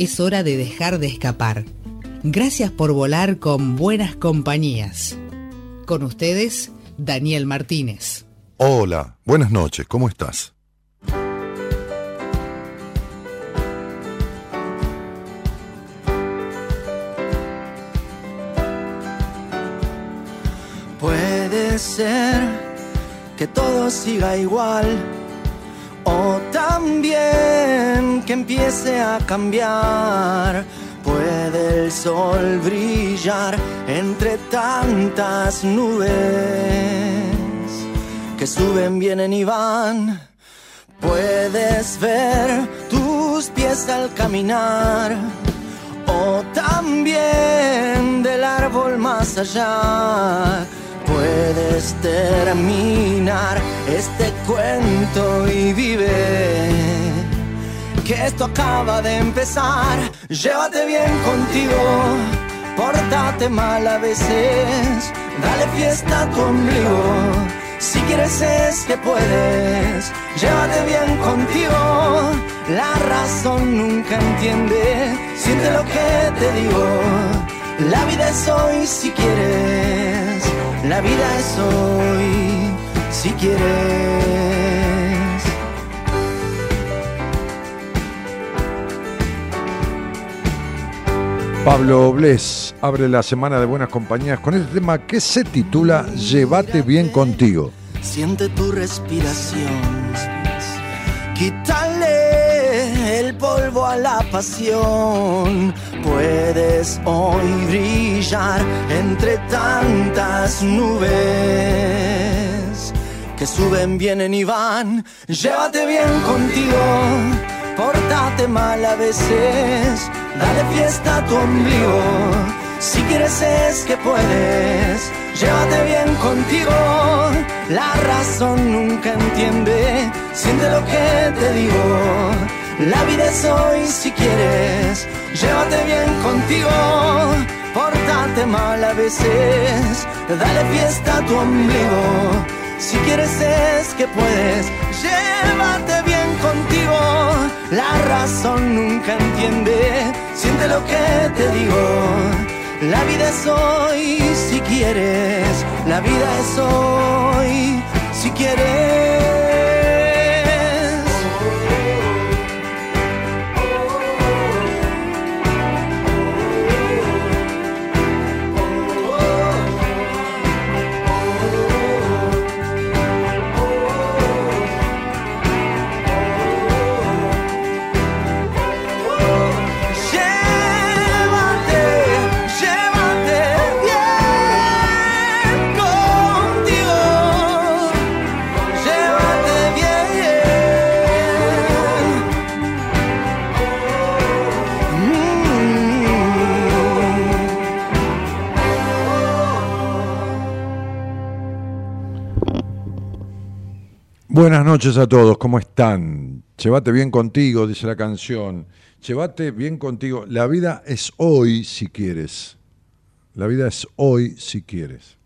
es hora de dejar de escapar. Gracias por volar con buenas compañías. Con ustedes, Daniel Martínez. Hola, buenas noches, ¿cómo estás? Puede ser que todo siga igual o también que empiece a cambiar. Puede el sol brillar entre tantas nubes que suben, vienen y van. Puedes ver tus pies al caminar o también del árbol más allá puedes terminar este cuento y vive. Que esto acaba de empezar. Llévate bien contigo, portate mal a veces. Dale fiesta a tu ombligo. Si quieres es que puedes, llévate bien contigo. La razón nunca entiende, siente lo que te digo. La vida es hoy si quieres la vida es hoy, si quieres. Pablo Bles abre la semana de buenas compañías con este tema que se titula Llévate bien contigo. Siente tu respiración, quítale el polvo a la pasión puedes hoy brillar entre tantas nubes que suben, vienen y van. Llévate bien contigo, portate mal a veces, dale fiesta a tu ombligo. Si quieres es que puedes, llévate bien contigo. La razón nunca entiende, siente lo que te digo. La vida es hoy si quieres llévate bien contigo, portate mal a veces, dale fiesta a tu ombligo, si quieres es que puedes, llévate bien contigo, la razón nunca entiende, siente lo que te digo, la vida es hoy si quieres, la vida es hoy si quieres. Buenas noches a todos, ¿cómo están? Llévate bien contigo, dice la canción. Llévate bien contigo. La vida es hoy si quieres. La vida es hoy si quieres.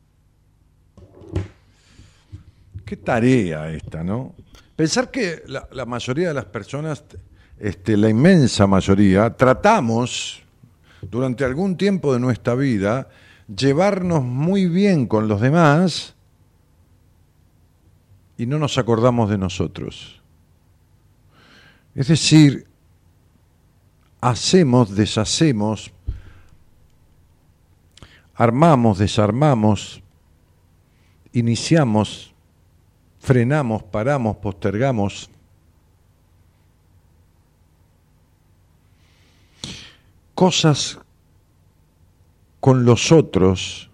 Qué tarea esta, ¿no? Pensar que la, mayoría de las personas, este, la inmensa mayoría, tratamos durante algún tiempo de nuestra vida llevarnos muy bien con los demás y no nos acordamos de nosotros. Es decir, hacemos, deshacemos, armamos, desarmamos, iniciamos, frenamos, paramos, postergamos. Cosas con los otros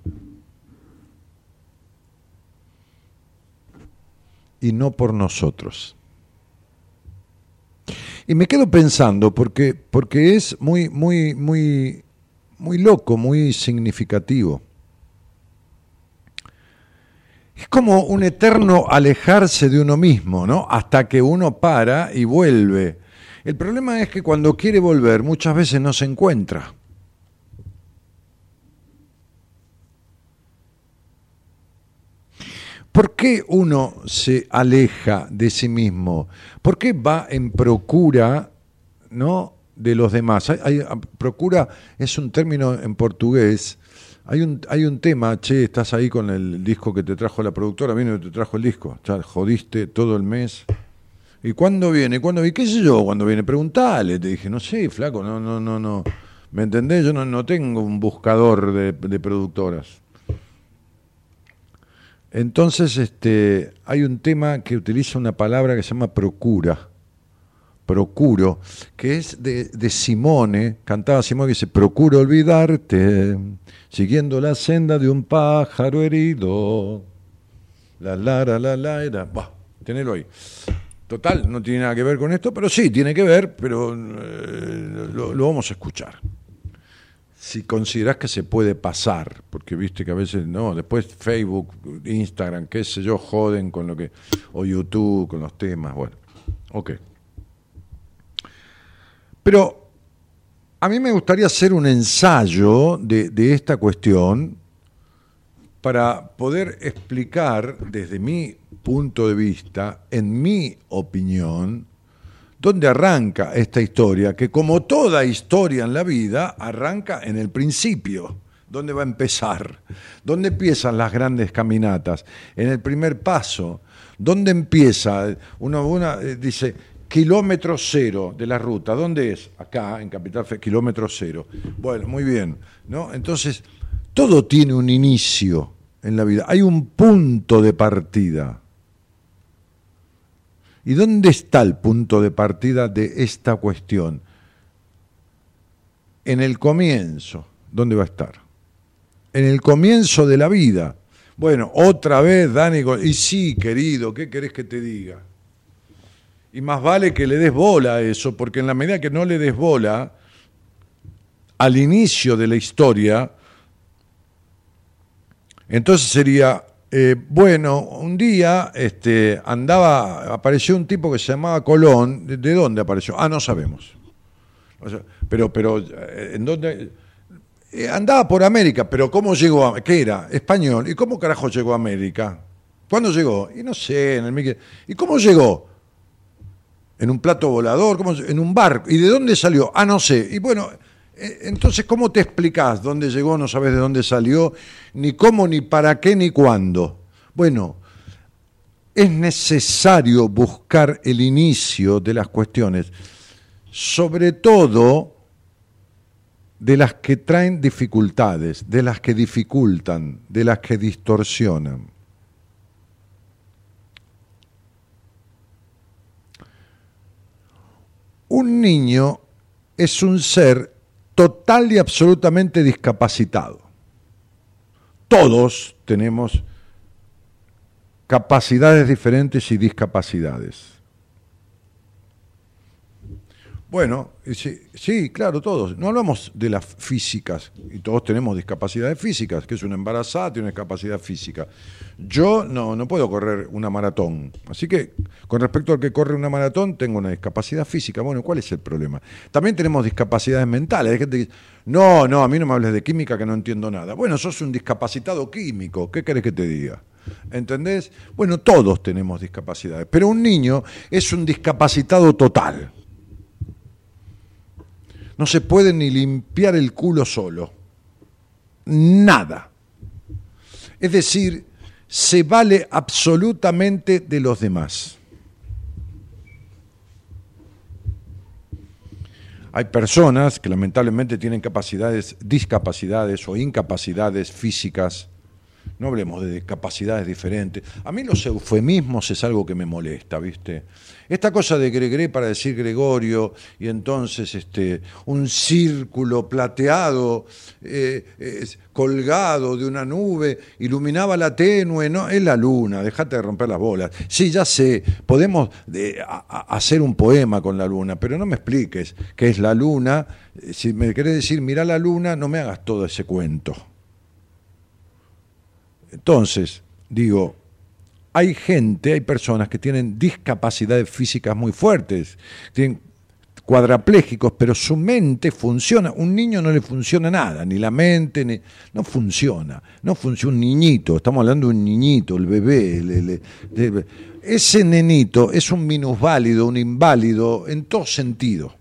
y no por nosotros. Y me quedo pensando, porque, porque es muy, muy, muy, muy loco, muy significativo. Es como un eterno alejarse de uno mismo, ¿no? Hasta que uno para y vuelve. El problema es que cuando quiere volver muchas veces no se encuentra. ¿Por qué uno se aleja de sí mismo? ¿Por qué va en procura ¿no? de los demás? procura es un término en portugués. Hay un, hay un tema, che, estás ahí con el disco que te trajo la productora, vino y te trajo el disco, ya jodiste todo el mes. ¿Y cuándo viene? ¿Cuándo viene? ¿Qué sé yo? ¿Cuándo viene? Preguntale. Te dije, no sé, flaco, no, no, no, no. ¿Me entendés? Yo no, no tengo un buscador de productoras. Entonces, este, hay un tema que utiliza una palabra que se llama procura. Procuro, que es de, de Simone, cantaba Simone que dice, procuro olvidarte, siguiendo la senda de un pájaro herido. La la la la la era. Bah, tenelo ahí. Total, no tiene nada que ver con esto, pero sí, tiene que ver, pero eh, lo, lo vamos a escuchar si consideras que se puede pasar, porque viste que a veces no, después Facebook, Instagram, qué sé yo, joden con lo que, o YouTube, con los temas, bueno, ok. Pero a mí me gustaría hacer un ensayo de, de esta cuestión para poder explicar desde mi punto de vista, en mi opinión, ¿Dónde arranca esta historia? Que como toda historia en la vida, arranca en el principio. ¿Dónde va a empezar? ¿Dónde empiezan las grandes caminatas? En el primer paso. ¿Dónde empieza? Uno, eh, dice, kilómetro cero de la ruta. ¿Dónde es? Acá, en Capital Fe, kilómetro cero. Bueno, muy bien. ¿no? Entonces, todo tiene un inicio en la vida. Hay un punto de partida. ¿Y dónde está el punto de partida de esta cuestión? En el comienzo. ¿Dónde va a estar? En el comienzo de la vida. Bueno, otra vez, Dani, y sí, querido, ¿qué querés que te diga? Y más vale que le des bola a eso, porque en la medida que no le des bola al inicio de la historia, entonces sería eh, bueno, un día este, andaba, apareció un tipo que se llamaba Colón. ¿De, dónde apareció? Ah, no sabemos. pero, pero, eh, ¿en dónde? Eh, andaba por América, pero ¿cómo llegó? A, ¿Qué era? Español. ¿Y cómo carajo llegó a América? ¿Cuándo llegó? Y no sé, en el ¿Y cómo llegó? ¿En un plato volador? ¿Cómo, ¿En un barco? ¿Y de dónde salió? Ah, no sé. Y bueno, entonces, ¿cómo te explicás dónde llegó, no sabes de dónde salió, ni cómo, ni para qué, ni cuándo? Bueno, es necesario buscar el inicio de las cuestiones, sobre todo de las que traen dificultades, de las que dificultan, de las que distorsionan. Un niño es un ser total y absolutamente discapacitado. Todos tenemos capacidades diferentes y discapacidades. Bueno, sí, sí, claro, todos. No hablamos de las físicas, y todos tenemos discapacidades físicas, que es una embarazada, tiene una discapacidad física. Yo no, no puedo correr una maratón. Así que, con respecto al que corre una maratón, tengo una discapacidad física. Bueno, ¿cuál es el problema? También tenemos discapacidades mentales. Hay gente que dice, no, no, a mí no me hables de química que no entiendo nada. Bueno, sos un discapacitado químico, ¿qué querés que te diga? ¿Entendés? Bueno, todos tenemos discapacidades, pero un niño es un discapacitado total no se puede ni limpiar el culo solo. Nada. Es decir, se vale absolutamente de los demás. Hay personas que lamentablemente tienen capacidades, discapacidades o incapacidades físicas no hablemos de capacidades diferentes. A mí los eufemismos es algo que me molesta, ¿viste? Esta cosa de Gregre para decir Gregorio y entonces este, un círculo plateado eh, colgado de una nube iluminaba la tenue, no, es la luna, dejate de romper las bolas. Sí, ya sé, podemos hacer un poema con la luna, pero no me expliques qué es la luna. Si me querés decir, mira la luna, no me hagas todo ese cuento. Entonces, digo, hay gente, hay personas que tienen discapacidades físicas muy fuertes, tienen cuadraplégicos, pero su mente funciona. Un niño no le funciona nada, ni la mente, ni, no funciona. No funciona un niñito, estamos hablando de un niñito, el bebé. ese nenito es un minusválido, un inválido en todo sentido.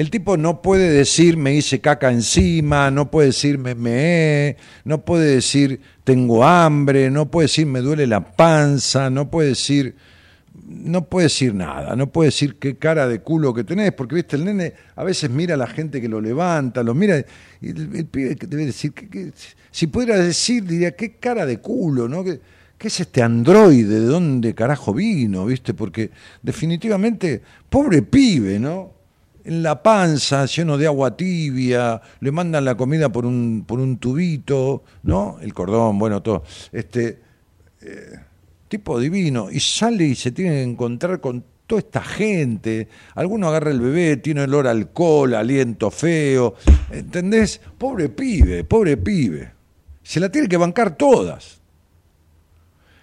El tipo no puede decir me hice caca encima, no puede decir me meé, no puede decir tengo hambre, no puede decir me duele la panza, no puede decir no puede decir nada, no puede decir qué cara de culo que tenés, porque viste, el nene a veces mira a la gente que lo levanta, lo mira, y el, pibe debe decir, que, si pudiera decir, diría, qué cara de culo, ¿no? ¿Qué, ¿Qué es este androide? ¿De dónde carajo vino? ¿Viste? Porque definitivamente, pobre pibe, ¿no? En la panza, lleno de agua tibia, le mandan la comida por un, por un tubito, ¿no? El cordón, bueno, todo. Este, eh, tipo divino. Y sale y se tiene que encontrar con toda esta gente. Alguno agarra el bebé, tiene olor a alcohol, aliento feo. ¿Entendés? Pobre pibe, pobre pibe. Se la tiene que bancar todas.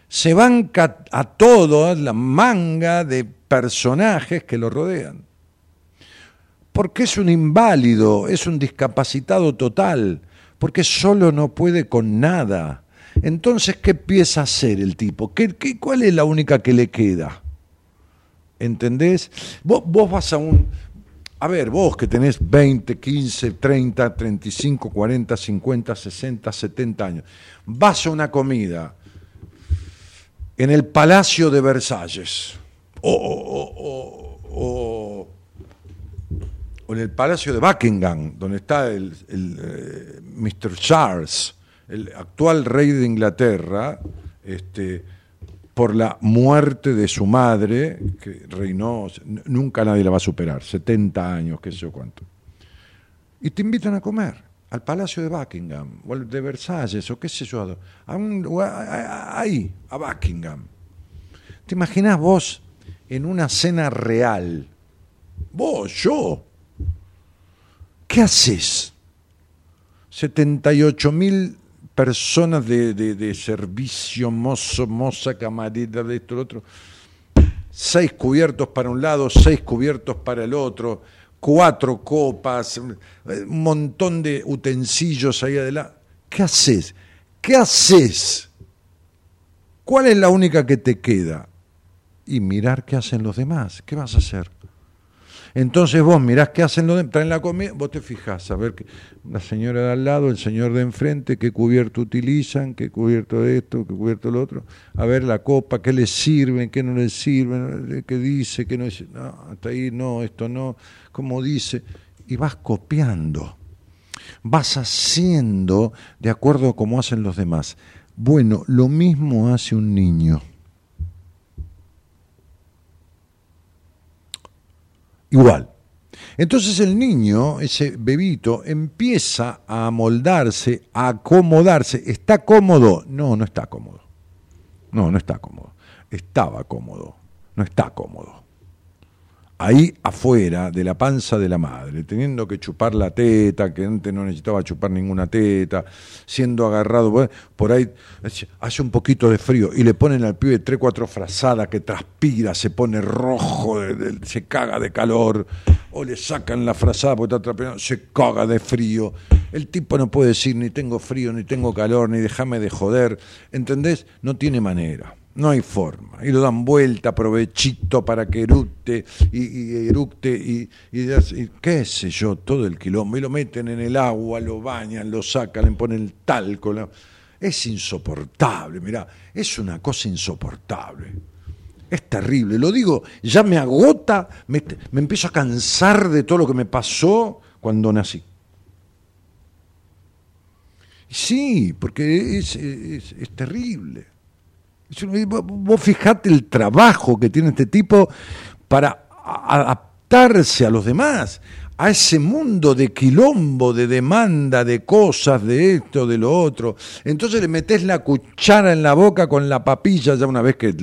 Se banca a todas la manga de personajes que lo rodean porque es un inválido, es un discapacitado total, porque solo no puede con nada. Entonces, ¿qué empieza a hacer el tipo? ¿Qué, cuál es la única que le queda? ¿Entendés? Vos, vas a un... A ver, vos que tenés 20, 15, 30, 35, 40, 50, 60, 70 años, vas a una comida en el Palacio de Versalles o o en el Palacio de Buckingham, donde está el, eh, Mr. Charles, el actual rey de Inglaterra, este, por la muerte de su madre, que reinó, nunca nadie la va a superar, 70 años, qué sé yo cuánto. Y te invitan a comer al Palacio de Buckingham, o al de Versalles, o qué sé yo, a ahí, a Buckingham. ¿Te imaginas vos en una cena real? Vos, yo, ¿Qué haces? 78 mil personas de, servicio, mozo, moza, camarera, de esto, lo otro. Seis cubiertos para un lado, seis cubiertos para el otro, cuatro copas, un montón de utensilios ahí adelante. ¿Qué haces? ¿Qué haces? ¿Cuál es la única que te queda? Y mirar qué hacen los demás. ¿Qué vas a hacer? Entonces vos mirás qué hacen los traen la comida, vos te fijás a ver que la señora de al lado, el señor de enfrente, qué cubierto utilizan, qué cubierto de esto, qué cubierto lo otro, a ver la copa, qué les sirven, qué no les sirven, qué dice, qué no dice, no, hasta ahí no, esto no, como dice, y vas copiando, vas haciendo de acuerdo a cómo hacen los demás. Bueno, lo mismo hace un niño. Igual. Entonces el niño, ese bebito, empieza a moldarse, a acomodarse. ¿Está cómodo? No, no está cómodo. No, no está cómodo. Estaba cómodo. No está cómodo ahí afuera de la panza de la madre, teniendo que chupar la teta, que antes no necesitaba chupar ninguna teta, siendo agarrado, por ahí hace un poquito de frío y le ponen al pibe tres, cuatro frazadas que transpira, se pone rojo, se caga de calor, o le sacan la frazada porque está transpirando, se caga de frío. El tipo no puede decir ni tengo frío, ni tengo calor, ni déjame de joder, ¿entendés? No tiene manera. No hay forma. Y lo dan vuelta, provechito para que eructe y, eructe y, qué sé yo, todo el quilombo. Y lo meten en el agua, lo bañan, lo sacan, le ponen el talco. Es insoportable, mirá, es una cosa insoportable. Es terrible, lo digo, ya me agota, me, empiezo a cansar de todo lo que me pasó cuando nací. Sí, porque es terrible. Vos fijate el trabajo que tiene este tipo para adaptarse a los demás, a ese mundo de quilombo, de demanda, de cosas, de esto, de lo otro. Entonces le metes la cuchara en la boca con la papilla, ya una vez que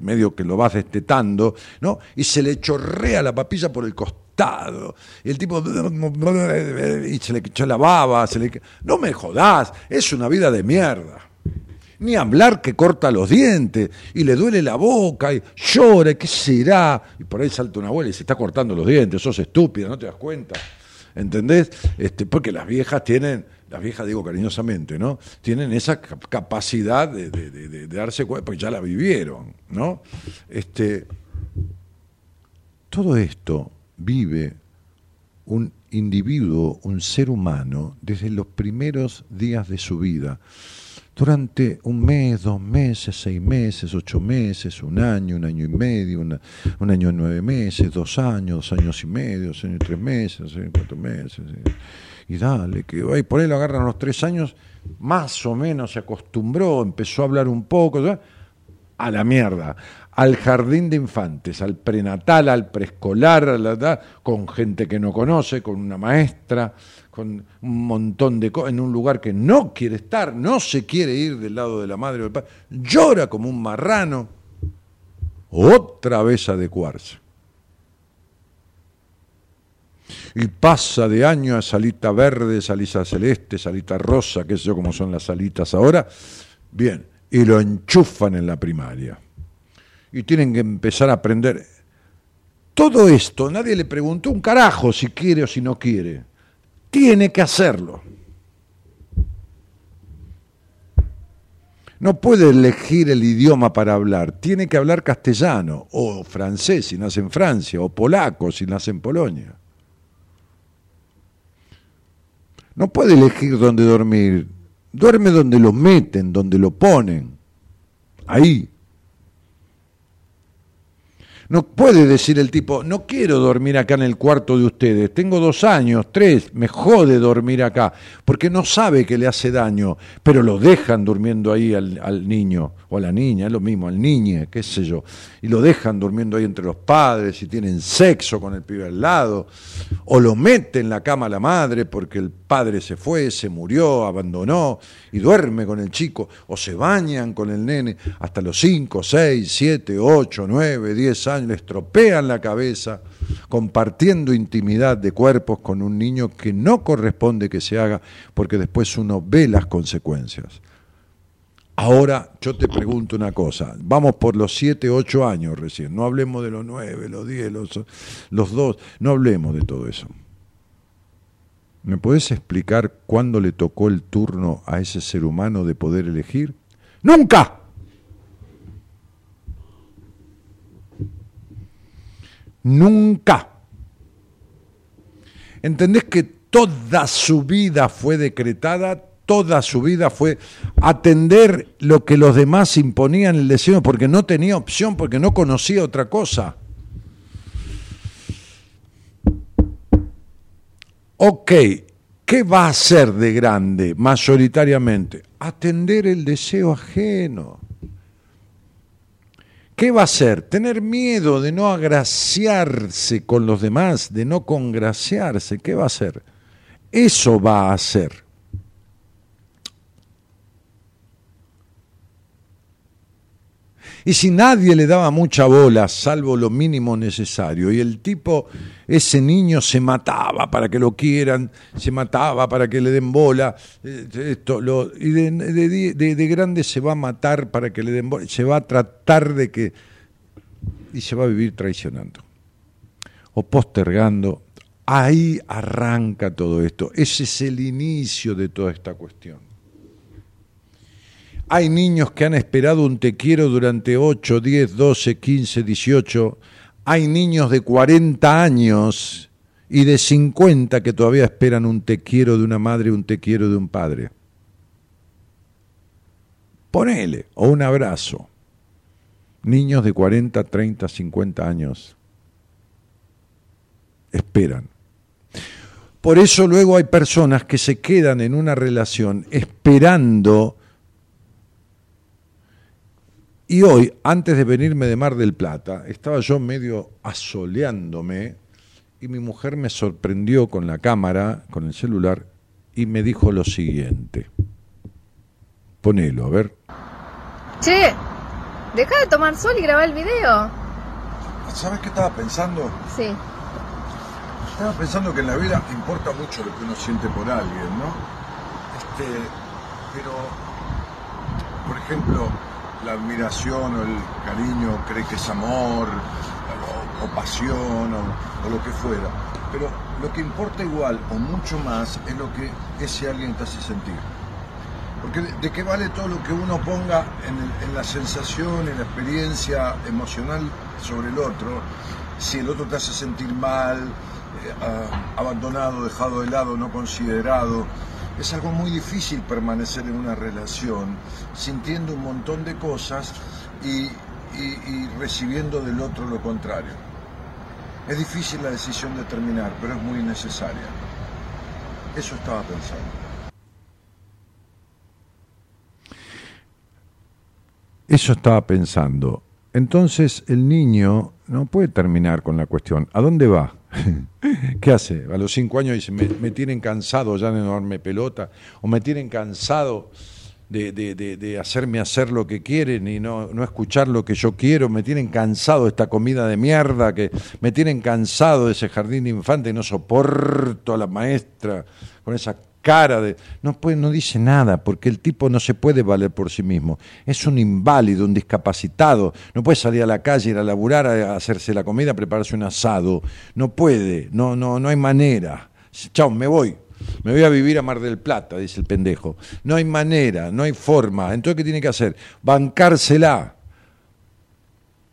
medio que lo vas destetando, ¿no? Y se le chorrea la papilla por el costado. Y el tipo y se le echó la baba, se le no me jodás, es una vida de mierda. Ni hablar que corta los dientes y le duele la boca y llora, ¿qué será? Y por ahí salta una abuela y se está cortando los dientes, sos estúpida, no te das cuenta. ¿Entendés? Este, porque las viejas tienen, las viejas digo cariñosamente, ¿no? Tienen esa capacidad de, de, darse cuenta, porque ya la vivieron, ¿no? Este, todo esto vive un individuo, un ser humano, desde los primeros días de su vida durante un mes, dos meses, seis meses, ocho meses, un año, un año y medio, un año y nueve meses, dos años, dos años y medio, dos años y tres meses, y cuatro meses. Y dale, que ahí por ahí lo agarran los tres años, más o menos se acostumbró, empezó a hablar un poco, a la mierda, al jardín de infantes, al prenatal, al preescolar, con gente que no conoce, con una maestra, con un montón de cosas, en un lugar que no quiere estar, no se quiere ir del lado de la madre o del padre, llora como un marrano, otra vez adecuarse. Y pasa de año a salita verde, salita celeste, salita rosa, qué sé yo cómo son las salitas ahora, bien, y lo enchufan en la primaria. Y tienen que empezar a aprender. Todo esto, nadie le preguntó un carajo si quiere o si no quiere tiene que hacerlo. No puede elegir el idioma para hablar, tiene que hablar castellano o francés si nace en Francia o polaco si nace en Polonia. No puede elegir dónde dormir, duerme donde lo meten, donde lo ponen, ahí. No puede decir el tipo, no quiero dormir acá en el cuarto de ustedes, tengo dos años, tres, me jode dormir acá, porque no sabe que le hace daño, pero lo dejan durmiendo ahí al, niño o a la niña, es lo mismo, al niño, qué sé yo, y lo dejan durmiendo ahí entre los padres y tienen sexo con el pibe al lado, o lo mete en la cama a la madre porque el padre se fue, se murió, abandonó y duerme con el chico, o se bañan con el nene hasta los cinco, seis, siete, ocho, nueve, diez años le estropean la cabeza compartiendo intimidad de cuerpos con un niño que no corresponde que se haga porque después uno ve las consecuencias. Ahora yo te pregunto una cosa, vamos por los 7, 8 años recién, no hablemos de los 9, los 10, los, los 2, no hablemos de todo eso. ¿Me puedes explicar cuándo le tocó el turno a ese ser humano de poder elegir? ¡Nunca! Nunca. ¿Entendés que toda su vida fue decretada? Toda su vida fue atender lo que los demás imponían el deseo porque no tenía opción, porque no conocía otra cosa. Ok, ¿qué va a hacer de grande mayoritariamente? Atender el deseo ajeno. ¿Qué va a hacer? Tener miedo de no agraciarse con los demás, de no congraciarse. ¿Qué va a hacer? Eso va a hacer. Y si nadie le daba mucha bola, salvo lo mínimo necesario, y el tipo, ese niño se mataba para que lo quieran, se mataba para que le den bola, eh, esto, lo, y de, grande se va a matar para que le den bola, se va a tratar de que, y se va a vivir traicionando, o postergando. Ahí arranca todo esto. Ese es el inicio de toda esta cuestión. Hay niños que han esperado un te quiero durante 8, 10, 12, 15, 18. Hay niños de 40 años y de 50 que todavía esperan un te quiero de una madre, un te quiero de un padre. Ponele, o un abrazo. Niños de 40, 30, 50 años esperan. Por eso luego hay personas que se quedan en una relación esperando. Y hoy, antes de venirme de Mar del Plata, estaba yo medio asoleándome y mi mujer me sorprendió con la cámara, con el celular, y me dijo lo siguiente. Ponelo, a ver. Che, deja de tomar sol y grabar el video. ¿Sabes qué estaba pensando? Sí. Estaba pensando que en la vida importa mucho lo que uno siente por alguien, ¿no? Este, pero, por ejemplo, la admiración o el cariño cree que es amor, o, pasión, o, o, lo que fuera. Pero lo que importa igual, o mucho más, es lo que ese alguien te hace sentir. Porque de, qué vale todo lo que uno ponga en, en la sensación, en la experiencia emocional sobre el otro, si el otro te hace sentir mal, abandonado, dejado de lado, no considerado. Es algo muy difícil permanecer en una relación sintiendo un montón de cosas y, recibiendo del otro lo contrario. Es difícil la decisión de terminar, pero es muy necesaria. Eso estaba pensando. Eso estaba pensando. Entonces el niño no puede terminar con la cuestión. ¿A dónde va? ¿Qué hace? A los cinco años dice, me, tienen cansado ya de no pelota, o me tienen cansado de, hacerme hacer lo que quieren y no, no, escuchar lo que yo quiero, me tienen cansado de esta comida de mierda, que me tienen cansado de ese jardín de infante, no soporto a la maestra con esa cara de... No, puede, no dice nada, porque el tipo no se puede valer por sí mismo. Es un inválido, un discapacitado. No puede salir a la calle, ir a laburar, a hacerse la comida, a prepararse un asado. No puede, no, no, no hay manera. Chao, me voy. Me voy a vivir a Mar del Plata, dice el pendejo. No hay manera, no hay forma. Entonces, ¿qué tiene que hacer? Bancársela.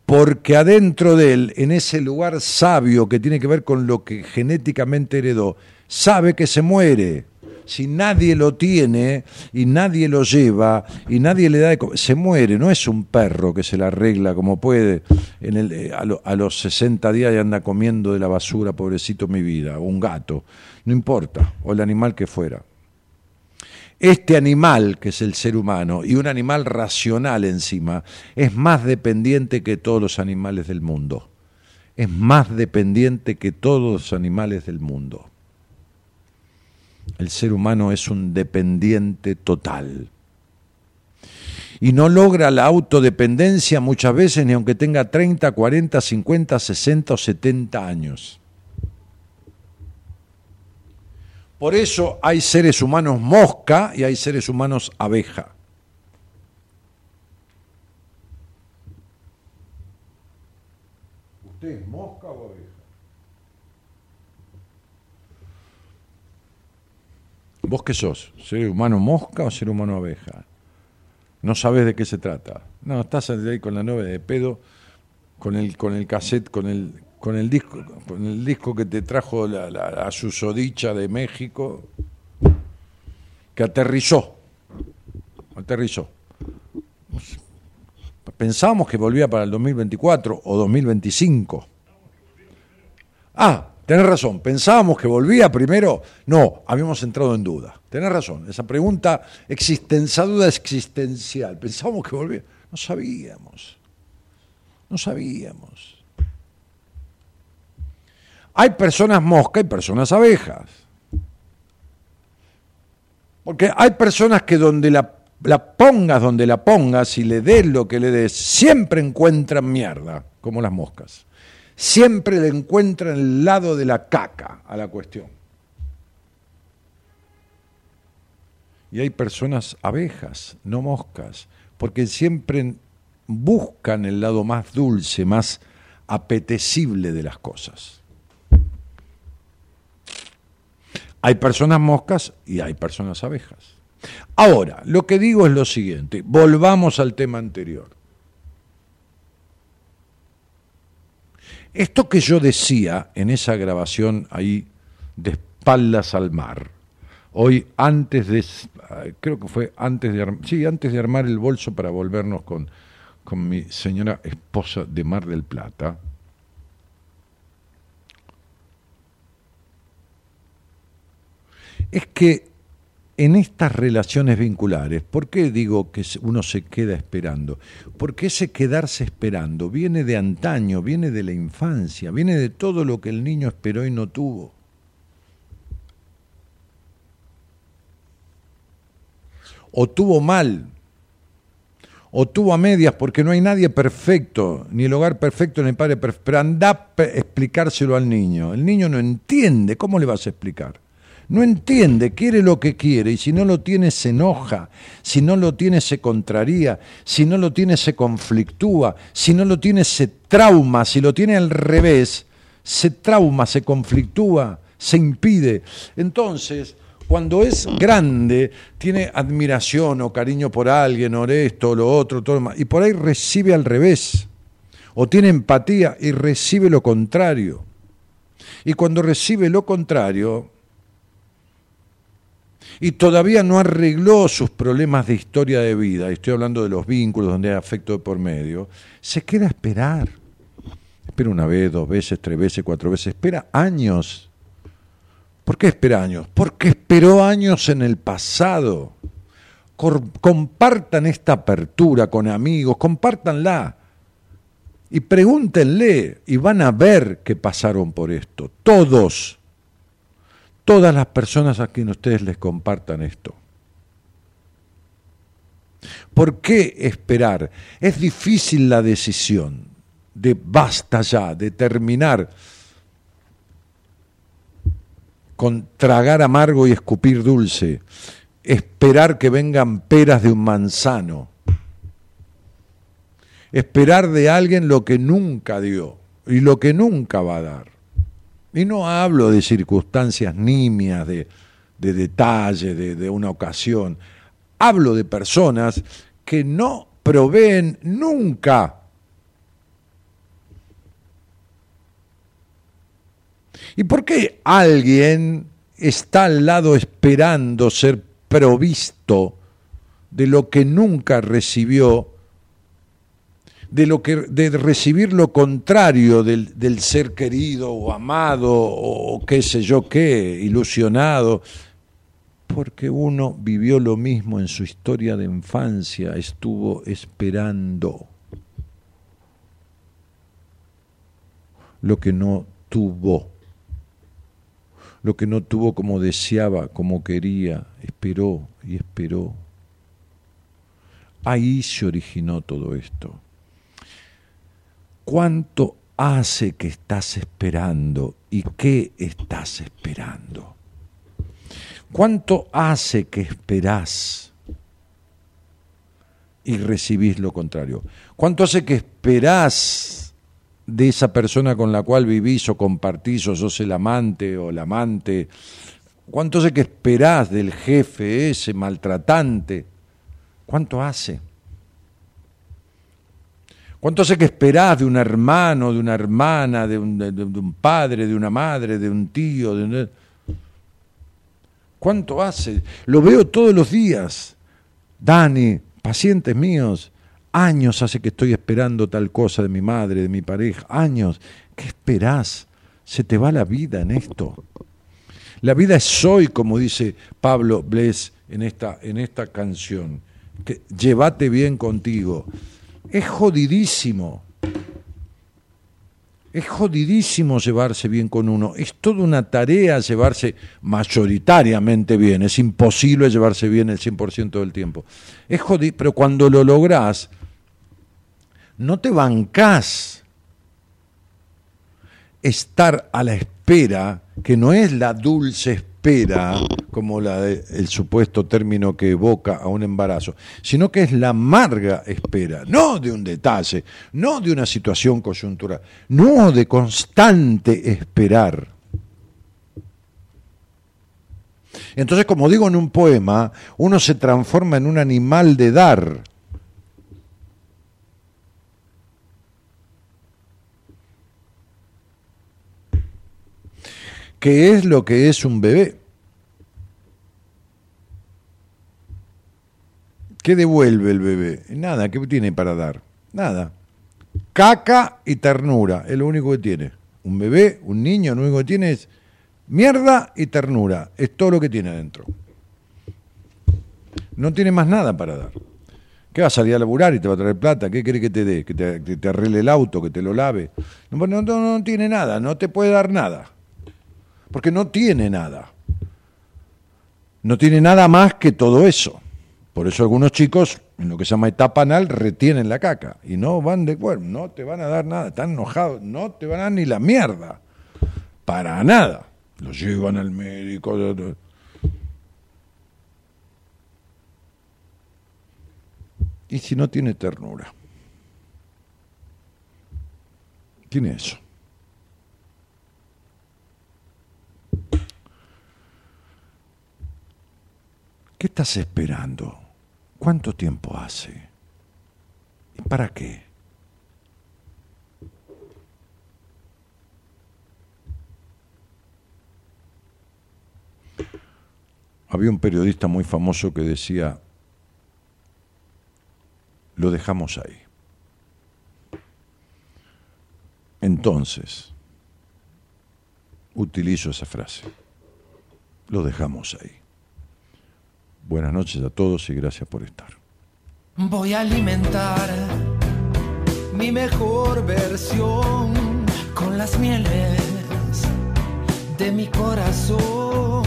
Porque adentro de él, en ese lugar sabio que tiene que ver con lo que genéticamente heredó, sabe que se muere si nadie lo tiene y nadie lo lleva y nadie le da de se muere, no es un perro que se la arregla como puede en el, eh, a, los 60 días y anda comiendo de la basura, pobrecito mi vida, o un gato, no importa, o el animal que fuera. Este animal, que es el ser humano, y un animal racional encima, es más dependiente que todos los animales del mundo. Es más dependiente que todos los animales del mundo. El ser humano es un dependiente total. Y no logra la autodependencia muchas veces ni aunque tenga 30, 40, 50, 60 o 70 años. Por eso hay seres humanos mosca y hay seres humanos abeja. ¿Usted es mosca o abeja? ¿Vos qué sos? ¿Ser humano mosca o ser humano abeja? No sabes de qué se trata. No, estás ahí con la nube de pedo, con el, con el cassette, con el, con el disco, con el disco que te trajo la, la, susodicha de México, que aterrizó. Aterrizó. Pensábamos que volvía para el 2024 o 2025. Ah, Tenés razón, pensábamos que volvía primero. No, habíamos entrado en duda. Tenés razón, esa pregunta, esa duda existencial. Pensábamos que volvía. No sabíamos. No sabíamos. Hay personas mosca y personas abejas. Porque hay personas que donde la, la pongas, donde la pongas y le des lo que le des, siempre encuentran mierda, como las moscas siempre le encuentran el lado de la caca a la cuestión. Y hay personas abejas, no moscas, porque siempre buscan el lado más dulce, más apetecible de las cosas. Hay personas moscas y hay personas abejas. Ahora, lo que digo es lo siguiente, volvamos al tema anterior. Esto que yo decía en esa grabación ahí de espaldas al mar, hoy antes de, creo que fue antes de, sí, antes de armar el bolso para volvernos con, con mi señora esposa de Mar del Plata, es que en estas relaciones vinculares, ¿por qué digo que uno se queda esperando? Porque ese quedarse esperando viene de antaño, viene de la infancia, viene de todo lo que el niño esperó y no tuvo. O tuvo mal, o tuvo a medias, porque no hay nadie perfecto, ni el hogar perfecto, ni el padre perfecto. Pero anda a explicárselo al niño. El niño no entiende, ¿cómo le vas a explicar? No entiende, quiere lo que quiere y si no lo tiene se enoja, si no lo tiene se contraría, si no lo tiene se conflictúa, si no lo tiene se trauma, si lo tiene al revés, se trauma, se conflictúa, se impide. Entonces, cuando es grande, tiene admiración o cariño por alguien, o esto, o lo otro, todo más, y por ahí recibe al revés, o tiene empatía y recibe lo contrario. Y cuando recibe lo contrario, y todavía no arregló sus problemas de historia de vida, estoy hablando de los vínculos donde hay afecto por medio, se queda a esperar. Espera una vez, dos veces, tres veces, cuatro veces, espera años. ¿Por qué espera años? Porque esperó años en el pasado. Compartan esta apertura con amigos, compártanla y pregúntenle y van a ver que pasaron por esto. Todos todas las personas a quien ustedes les compartan esto. ¿Por qué esperar? Es difícil la decisión de basta ya, de terminar con tragar amargo y escupir dulce, esperar que vengan peras de un manzano, esperar de alguien lo que nunca dio y lo que nunca va a dar. Y no hablo de circunstancias nimias, de, de detalle, de, de una ocasión. Hablo de personas que no proveen nunca. ¿Y por qué alguien está al lado esperando ser provisto de lo que nunca recibió de, lo que, de recibir lo contrario del, del ser querido o amado o qué sé yo qué, ilusionado, porque uno vivió lo mismo en su historia de infancia, estuvo esperando lo que no tuvo, lo que no tuvo como deseaba, como quería, esperó y esperó. Ahí se originó todo esto. ¿Cuánto hace que estás esperando y qué estás esperando? ¿Cuánto hace que esperás y recibís lo contrario? ¿Cuánto hace que esperás de esa persona con la cual vivís o compartís o sos el amante o el amante? ¿Cuánto hace que esperás del jefe ese maltratante? ¿Cuánto hace? ¿Cuánto sé que esperás de un hermano, de una hermana, de un, padre, de una madre, de un tío? De ¿Cuánto hace? Lo veo todos los días. Dani, pacientes míos, años hace que estoy esperando tal cosa de mi madre, de mi pareja, años. ¿Qué esperás? Se te va la vida en esto. La vida es hoy, como dice Pablo Bles en esta, en esta canción. Que llévate bien contigo. Es jodidísimo. Es jodidísimo llevarse bien con uno. Es toda una tarea llevarse mayoritariamente bien. Es imposible llevarse bien el 100% del tiempo. Es jodido, pero cuando lo lográs, no te bancás estar a la espera, que no es la dulce espera espera, como la el supuesto término que evoca a un embarazo, sino que es la amarga espera, no de un detalle, no de una situación coyuntural, no de constante esperar. Entonces, como digo en un poema, uno se transforma en un animal de dar. ¿Qué es lo que es un bebé? ¿Qué devuelve el bebé? Nada, ¿qué tiene para dar? Nada. Caca y ternura, es lo único que tiene. Un bebé, un niño, lo único que tiene es Mierda y ternura, es todo lo que tiene adentro. No tiene más nada para dar. ¿Qué va a salir a laburar y te va a traer plata? ¿Qué quiere que te dé? ¿Que te, arregle el auto? ¿Que te lo lave? No, no, no, no tiene nada, no te puede dar nada. Porque no tiene nada. No tiene nada más que todo eso. Por eso algunos chicos, en lo que se llama etapa anal, retienen la caca y no van de cuerpo, no te van a dar nada, están enojados, no te van a dar ni la mierda. Para nada. Lo llevan al médico. ¿Y si no tiene ternura? Tiene eso. ¿Qué estás esperando? ¿Cuánto tiempo hace? ¿Y para qué? Había un periodista muy famoso que decía, lo dejamos ahí. Entonces, utilizo esa frase, lo dejamos ahí. Buenas noches a todos y gracias por estar. Voy a alimentar mi mejor versión con las mieles de mi corazón.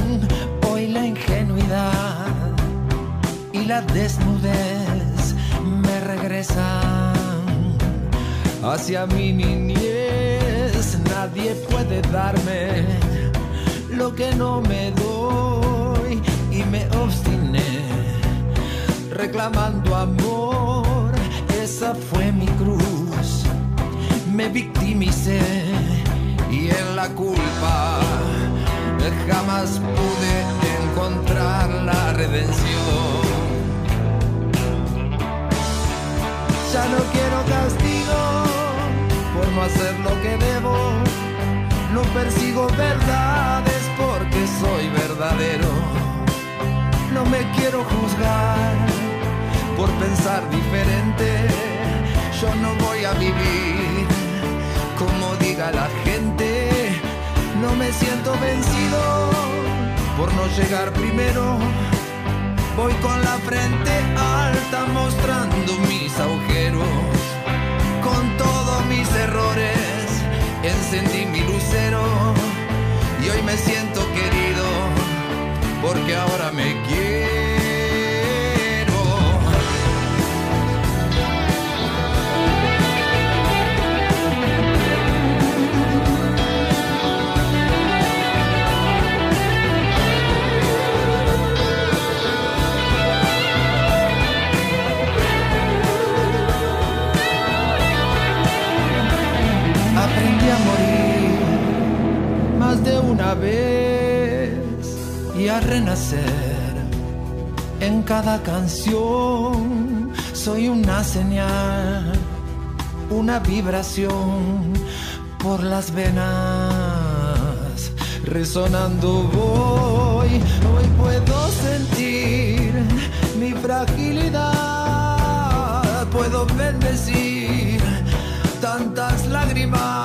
Hoy la ingenuidad y la desnudez me regresan hacia mi niñez. Nadie puede darme lo que no me doy me obstiné reclamando amor. Esa fue mi cruz. Me victimicé y en la culpa jamás pude encontrar la redención. Ya no quiero castigo por no hacer lo que debo. No persigo verdades porque soy verdadero. No me quiero juzgar por pensar diferente. Yo no voy a vivir como diga la gente. No me siento vencido por no llegar primero. Voy con la frente alta mostrando mis agujeros. Con todos mis errores encendí mi lucero y hoy me siento querido porque ahora me quiero. Cada canción. Soy una señal, una vibración por las venas. Resonando voy, hoy puedo sentir mi fragilidad. Puedo bendecir tantas lágrimas.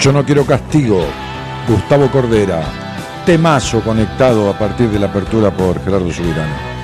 Yo no quiero castigo. Gustavo Cordera. Temazo conectado a partir de la apertura por Gerardo Subirano.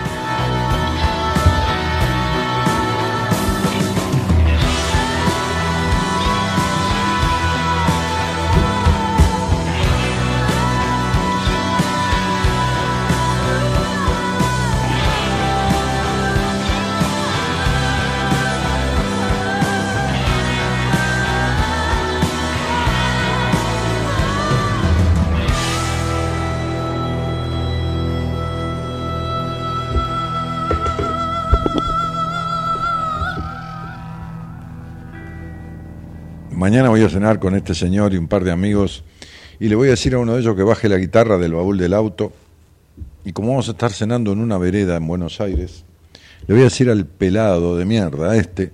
Mañana voy a cenar con este señor y un par de amigos y le voy a decir a uno de ellos que baje la guitarra del baúl del auto y como vamos a estar cenando en una vereda en Buenos Aires, le voy a decir al pelado de mierda, a este,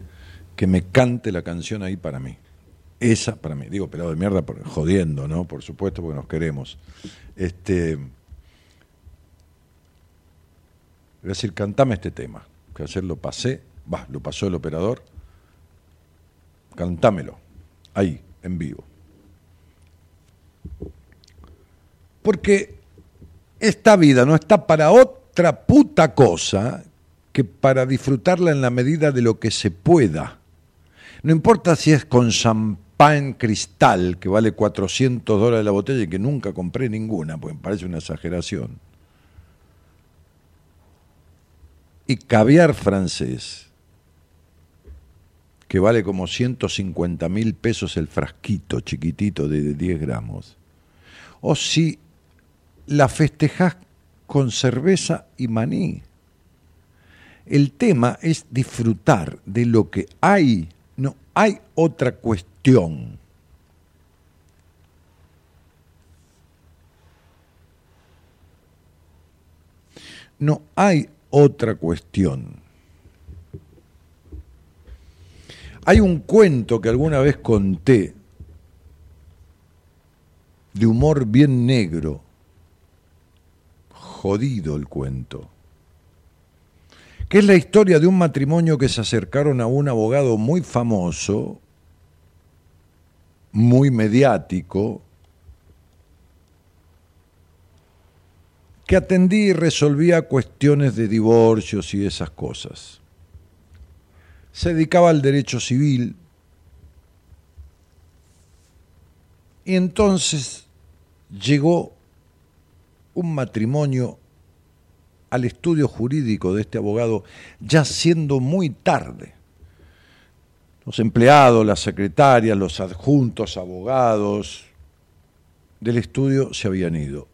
que me cante la canción ahí para mí. Esa para mí. Digo pelado de mierda jodiendo, ¿no? Por supuesto, porque nos queremos. Este, voy a decir, cantame este tema, que ayer lo pasé, va, lo pasó el operador, cantámelo ahí, en vivo. Porque esta vida no está para otra puta cosa que para disfrutarla en la medida de lo que se pueda. No importa si es con champán cristal, que vale 400 dólares la botella y que nunca compré ninguna, porque me parece una exageración. Y caviar francés, que vale como 150 mil pesos el frasquito chiquitito de 10 gramos, o si la festejás con cerveza y maní. El tema es disfrutar de lo que hay, no hay otra cuestión. No hay otra cuestión. Hay un cuento que alguna vez conté de humor bien negro, jodido el cuento, que es la historia de un matrimonio que se acercaron a un abogado muy famoso, muy mediático, que atendía y resolvía cuestiones de divorcios y esas cosas se dedicaba al derecho civil y entonces llegó un matrimonio al estudio jurídico de este abogado ya siendo muy tarde. Los empleados, las secretarias, los adjuntos, abogados del estudio se habían ido.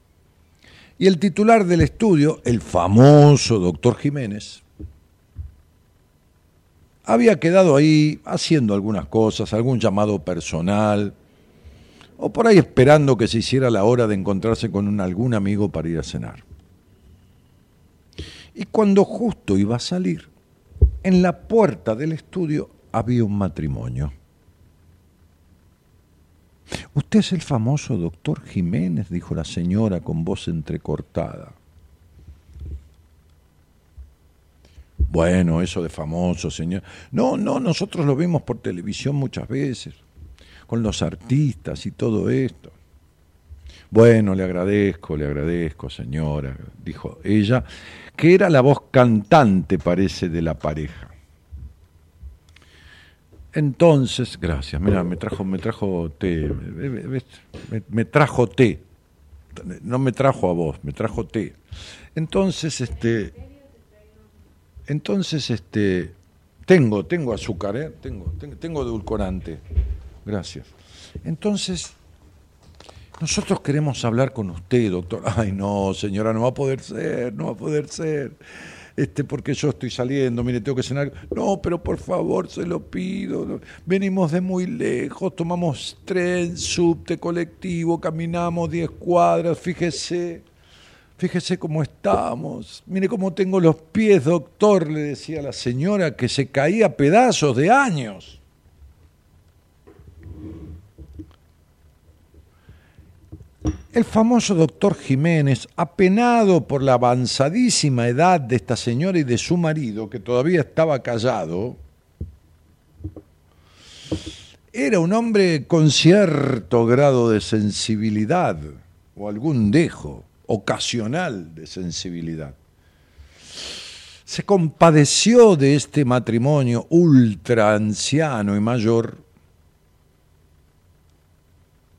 Y el titular del estudio, el famoso doctor Jiménez, había quedado ahí haciendo algunas cosas, algún llamado personal, o por ahí esperando que se hiciera la hora de encontrarse con algún amigo para ir a cenar. Y cuando justo iba a salir, en la puerta del estudio había un matrimonio. Usted es el famoso doctor Jiménez, dijo la señora con voz entrecortada. Bueno, eso de famoso, señor. No, no, nosotros lo vimos por televisión muchas veces, con los artistas y todo esto. Bueno, le agradezco, le agradezco, señora, dijo ella, que era la voz cantante, parece, de la pareja. Entonces, gracias, mira, me trajo, me trajo té, me trajo té, no me trajo a vos, me trajo té. Entonces, este, entonces, este, tengo, tengo azúcar, ¿eh? tengo, tengo, edulcorante. Gracias. Entonces, nosotros queremos hablar con usted, doctor. Ay, no, señora, no va a poder ser, no va a poder ser. Este, porque yo estoy saliendo, mire, tengo que cenar. No, pero por favor, se lo pido. Venimos de muy lejos, tomamos tren, subte, colectivo, caminamos 10 cuadras, fíjese. Fíjese cómo estamos. Mire cómo tengo los pies, doctor, le decía la señora, que se caía a pedazos de años. El famoso doctor Jiménez, apenado por la avanzadísima edad de esta señora y de su marido, que todavía estaba callado, era un hombre con cierto grado de sensibilidad o algún dejo ocasional de sensibilidad. Se compadeció de este matrimonio ultra anciano y mayor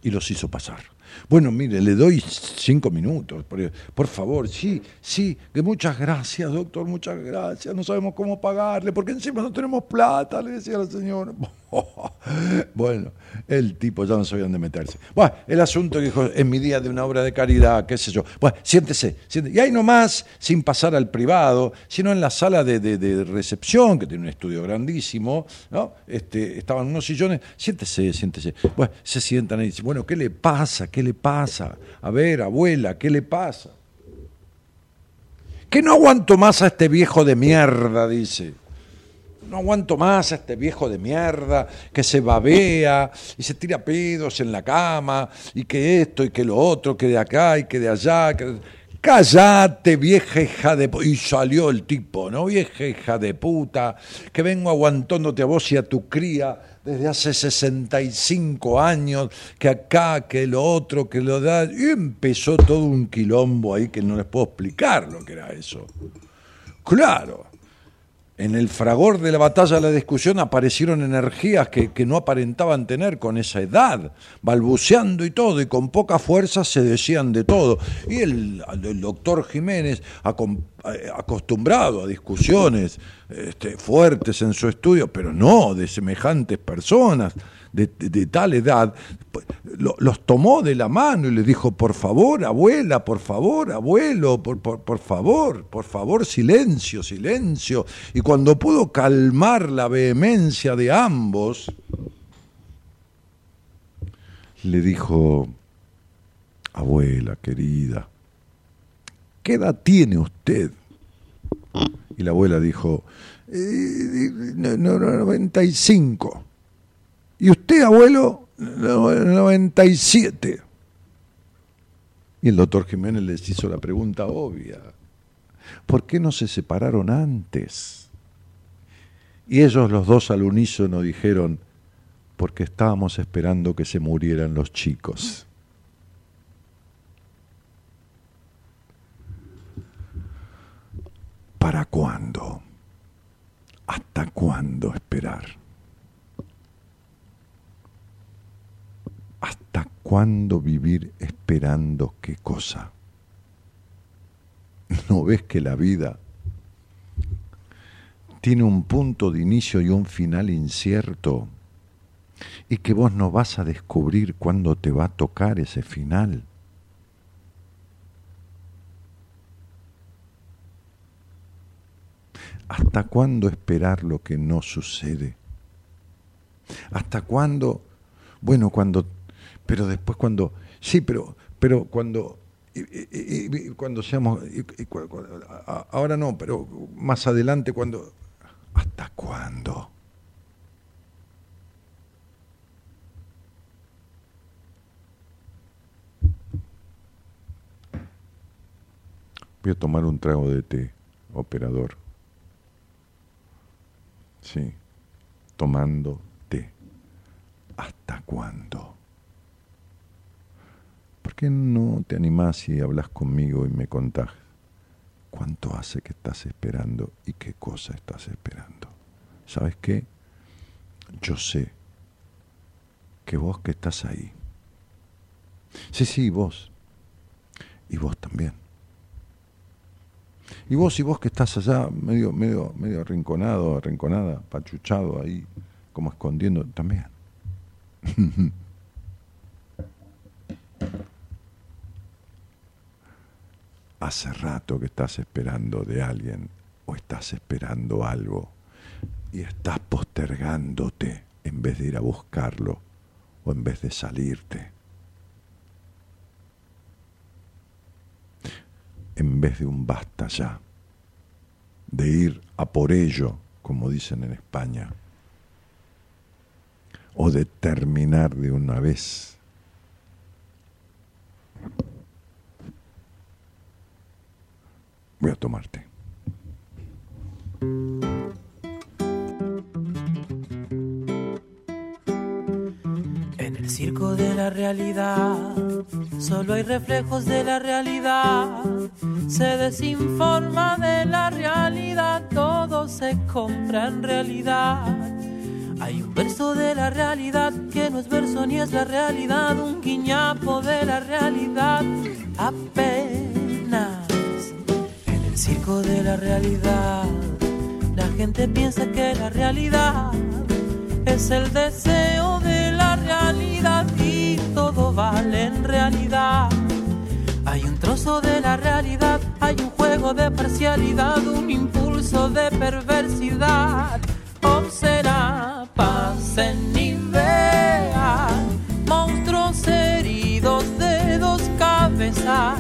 y los hizo pasar. Bueno, mire, le doy cinco minutos, por, favor, sí, sí, que muchas gracias, doctor, muchas gracias, no sabemos cómo pagarle, porque encima no tenemos plata, le decía la señora. bueno, el tipo ya no sabía dónde meterse. Bueno, el asunto que dijo, en mi día de una obra de caridad, qué sé yo. Bueno, siéntese, siéntese. Y ahí nomás, sin pasar al privado, sino en la sala de, recepción, que tiene un estudio grandísimo, ¿no? Este, estaban unos sillones, siéntese, siéntese. Bueno, se sientan ahí y dicen, bueno, ¿qué le pasa? ¿Qué le pasa? A ver, abuela, ¿qué le pasa? Que no aguanto más a este viejo de mierda, dice no aguanto más a este viejo de mierda que se babea y se tira pedos en la cama y que esto y que lo otro, que de acá y que de allá. Que... Cállate, vieja hija de puta. Y salió el tipo, ¿no? Vieja hija de puta, que vengo aguantándote a vos y a tu cría desde hace 65 años, que acá, que lo otro, que lo da. Y empezó todo un quilombo ahí que no les puedo explicar lo que era eso. Claro en el fragor de la batalla la discusión aparecieron energías que, no aparentaban tener con esa edad, balbuceando y todo, y con poca fuerza se decían de todo. Y el, doctor Jiménez, eh, acostumbrado a discusiones este, fuertes en su estudio, pero no de semejantes personas, de, tal edad, pues, los tomó de la mano y le dijo, por favor, abuela, por favor, abuelo, por, favor, por favor, silencio, silencio. Y cuando pudo calmar la vehemencia de ambos, le dijo, abuela querida, ¿qué edad tiene usted? Y la abuela dijo, eh, no, no, 95. Y usted, abuelo, 97. Y el doctor Jiménez les hizo la pregunta obvia. ¿Por qué no se separaron antes? Y ellos los dos al unísono dijeron, porque estábamos esperando que se murieran los chicos. ¿Para cuándo? ¿Hasta cuándo esperar? ¿Hasta cuándo vivir esperando qué cosa? ¿No ves que la vida tiene un punto de inicio y un final incierto? Y que vos no vas a descubrir cuándo te va a tocar ese final. ¿Hasta cuándo esperar lo que no sucede? ¿Hasta cuándo? Bueno, cuando pero después cuando, sí, pero, pero cuando, cuando seamos, ahora no, pero más adelante cuando, ¿hasta cuándo? Voy a tomar un trago de té, operador. Sí, tomando té. ¿Hasta cuándo? ¿Por qué no te animás y hablas conmigo y me contás cuánto hace que estás esperando y qué cosa estás esperando? ¿Sabes qué? Yo sé que vos que estás ahí. Sí, sí, vos. Y vos también. Y vos y vos que estás allá medio, medio, medio arrinconado, arrinconada, pachuchado ahí, como escondiendo también. hace rato que estás esperando de alguien o estás esperando algo y estás postergándote en vez de ir a buscarlo o en vez de salirte. En vez de un basta ya, de ir a por ello, como dicen en España, o de terminar de una vez. Voy a tomarte. el circo de la realidad solo hay reflejos de la realidad. Se desinforma de la realidad, todo se compra en realidad. Hay un verso de la realidad que no es verso ni es la realidad, un guiñapo de la realidad apenas. Circo de la realidad, la gente piensa que la realidad es el deseo de la realidad y todo vale en realidad. Hay un trozo de la realidad, hay un juego de parcialidad, un impulso de perversidad. O será pasen y vean monstruos heridos de dos cabezas.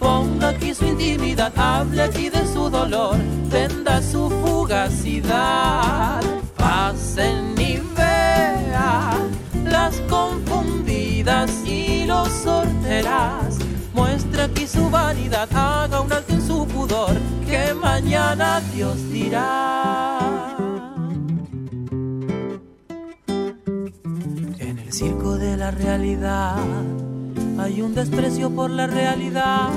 Ponga aquí su intimidad, hable aquí de su dolor, venda su fugacidad. Pasen y vean las confundidas y los sorterás. Muestra aquí su vanidad, haga un alto en su pudor, que mañana Dios dirá. En el circo de la realidad hay un desprecio por la realidad,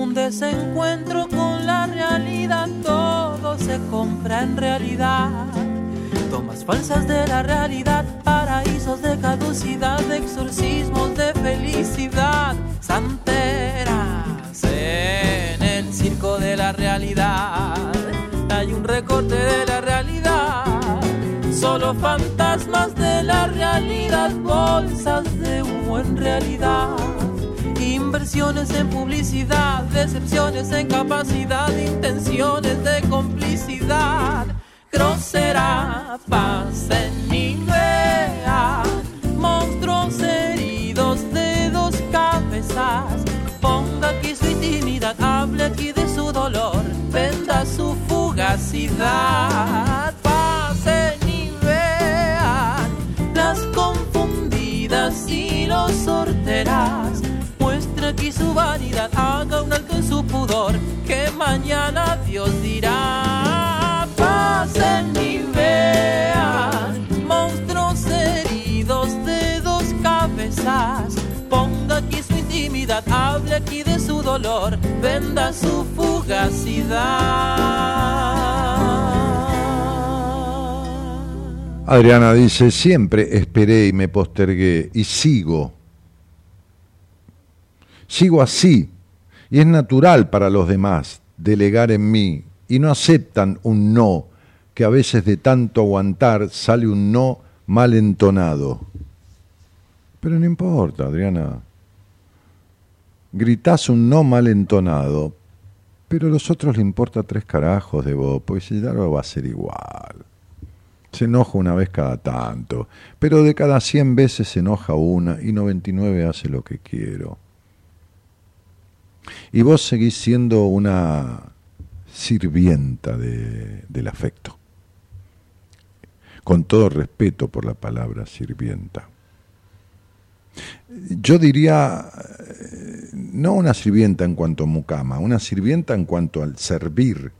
un desencuentro con la realidad, todo se compra en realidad tomas falsas de la realidad, paraísos de caducidad, exorcismos de felicidad, santeras en el circo de la realidad. Hay un recorte de la realidad, solo fantasmas de la realidad, bolsas de humo en realidad. Inversiones en publicidad, decepciones en capacidad, intenciones de complicidad grosera, pasen y vean monstruos heridos de dos cabezas. Ponga aquí su intimidad, hable aquí de su dolor, venda su fugacidad. Pasen y vean las confundidas y los sorterás. Aquí su vanidad, haga un alto en su pudor, que mañana Dios dirá pasen y vean monstruos heridos de dos cabezas. Ponga aquí su intimidad, hable aquí de su dolor, venda su fugacidad. Adriana dice, siempre esperé y me postergué y sigo. Sigo así. Y es natural para los demás delegar en mí y no aceptan un no, que a veces de tanto aguantar sale un no mal entonado. Pero no importa, Adriana. Gritás un no mal entonado, pero a los otros le importa tres carajos de vos, porque si ya lo va a ser igual. Se enoja una vez cada tanto, pero de cada cien veces se enoja una y 99 hace lo que quiero. Y vos seguís siendo una sirvienta de, del afecto. Con todo respeto por la palabra sirvienta. Yo diría, eh, no una sirvienta en cuanto a mucama, una sirvienta en cuanto al servir,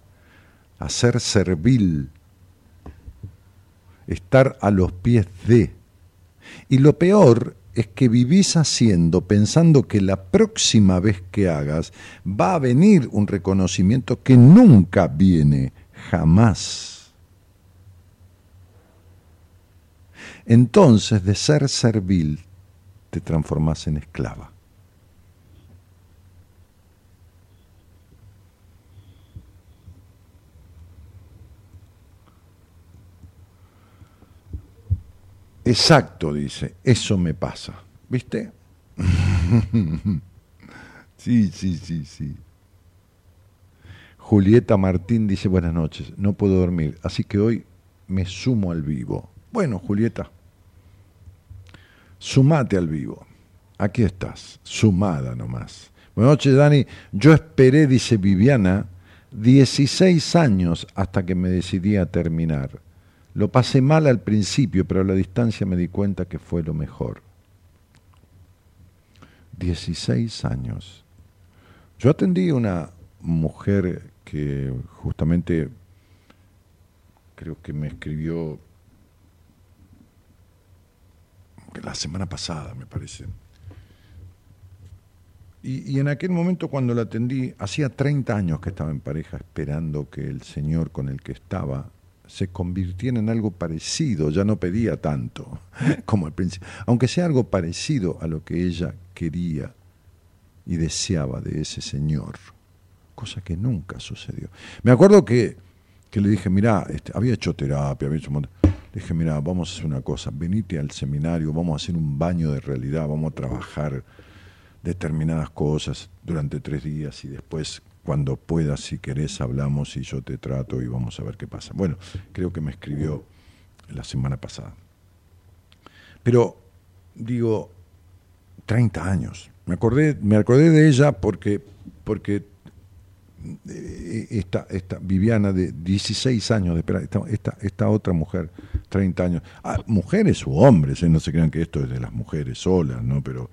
a ser servil, estar a los pies de. Y lo peor es que vivís haciendo pensando que la próxima vez que hagas va a venir un reconocimiento que nunca viene, jamás. Entonces de ser servil te transformas en esclava. Exacto, dice, eso me pasa. ¿Viste? sí, sí, sí, sí. Julieta Martín dice buenas noches, no puedo dormir, así que hoy me sumo al vivo. Bueno, Julieta, sumate al vivo. Aquí estás, sumada nomás. Buenas noches, Dani. Yo esperé, dice Viviana, 16 años hasta que me decidí a terminar. Lo pasé mal al principio, pero a la distancia me di cuenta que fue lo mejor. 16 años. Yo atendí a una mujer que justamente creo que me escribió la semana pasada, me parece. Y, y, en aquel momento cuando la atendí, hacía 30 años que estaba en pareja esperando que el señor con el que estaba se convirtiera en algo parecido, ya no pedía tanto como al principio, aunque sea algo parecido a lo que ella quería y deseaba de ese señor, cosa que nunca sucedió. Me acuerdo que, que le dije, mira, este, había hecho terapia, había hecho... Le dije, mira, vamos a hacer una cosa, venite al seminario, vamos a hacer un baño de realidad, vamos a trabajar determinadas cosas durante tres días y después cuando puedas, si querés, hablamos y yo te trato y vamos a ver qué pasa. Bueno, creo que me escribió la semana pasada. Pero, digo, 30 años. Me acordé, me acordé de ella porque, porque eh, esta, esta Viviana de 16 años, de esta, esta, esta otra mujer, 30 años, ah, mujeres u hombres, eh, no se crean que esto es de las mujeres solas, ¿no? Pero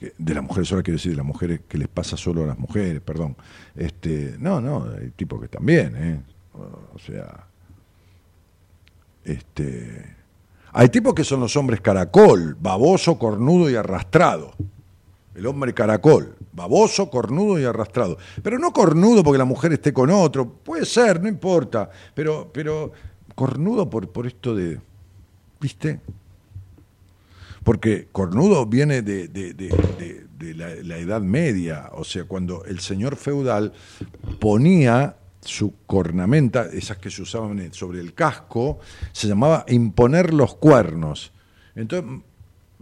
de las mujeres solas quiero decir de las mujeres que les pasa solo a las mujeres, perdón. Este, no, no, hay tipos que también, ¿eh? O sea, este, hay tipos que son los hombres caracol, baboso, cornudo y arrastrado. El hombre caracol, baboso, cornudo y arrastrado. Pero no cornudo porque la mujer esté con otro, puede ser, no importa, pero, pero cornudo por, por esto de, ¿viste? Porque cornudo viene de, la, Edad Media, o sea, cuando el señor feudal ponía su cornamenta, esas que se usaban sobre el casco, se llamaba imponer los cuernos. Entonces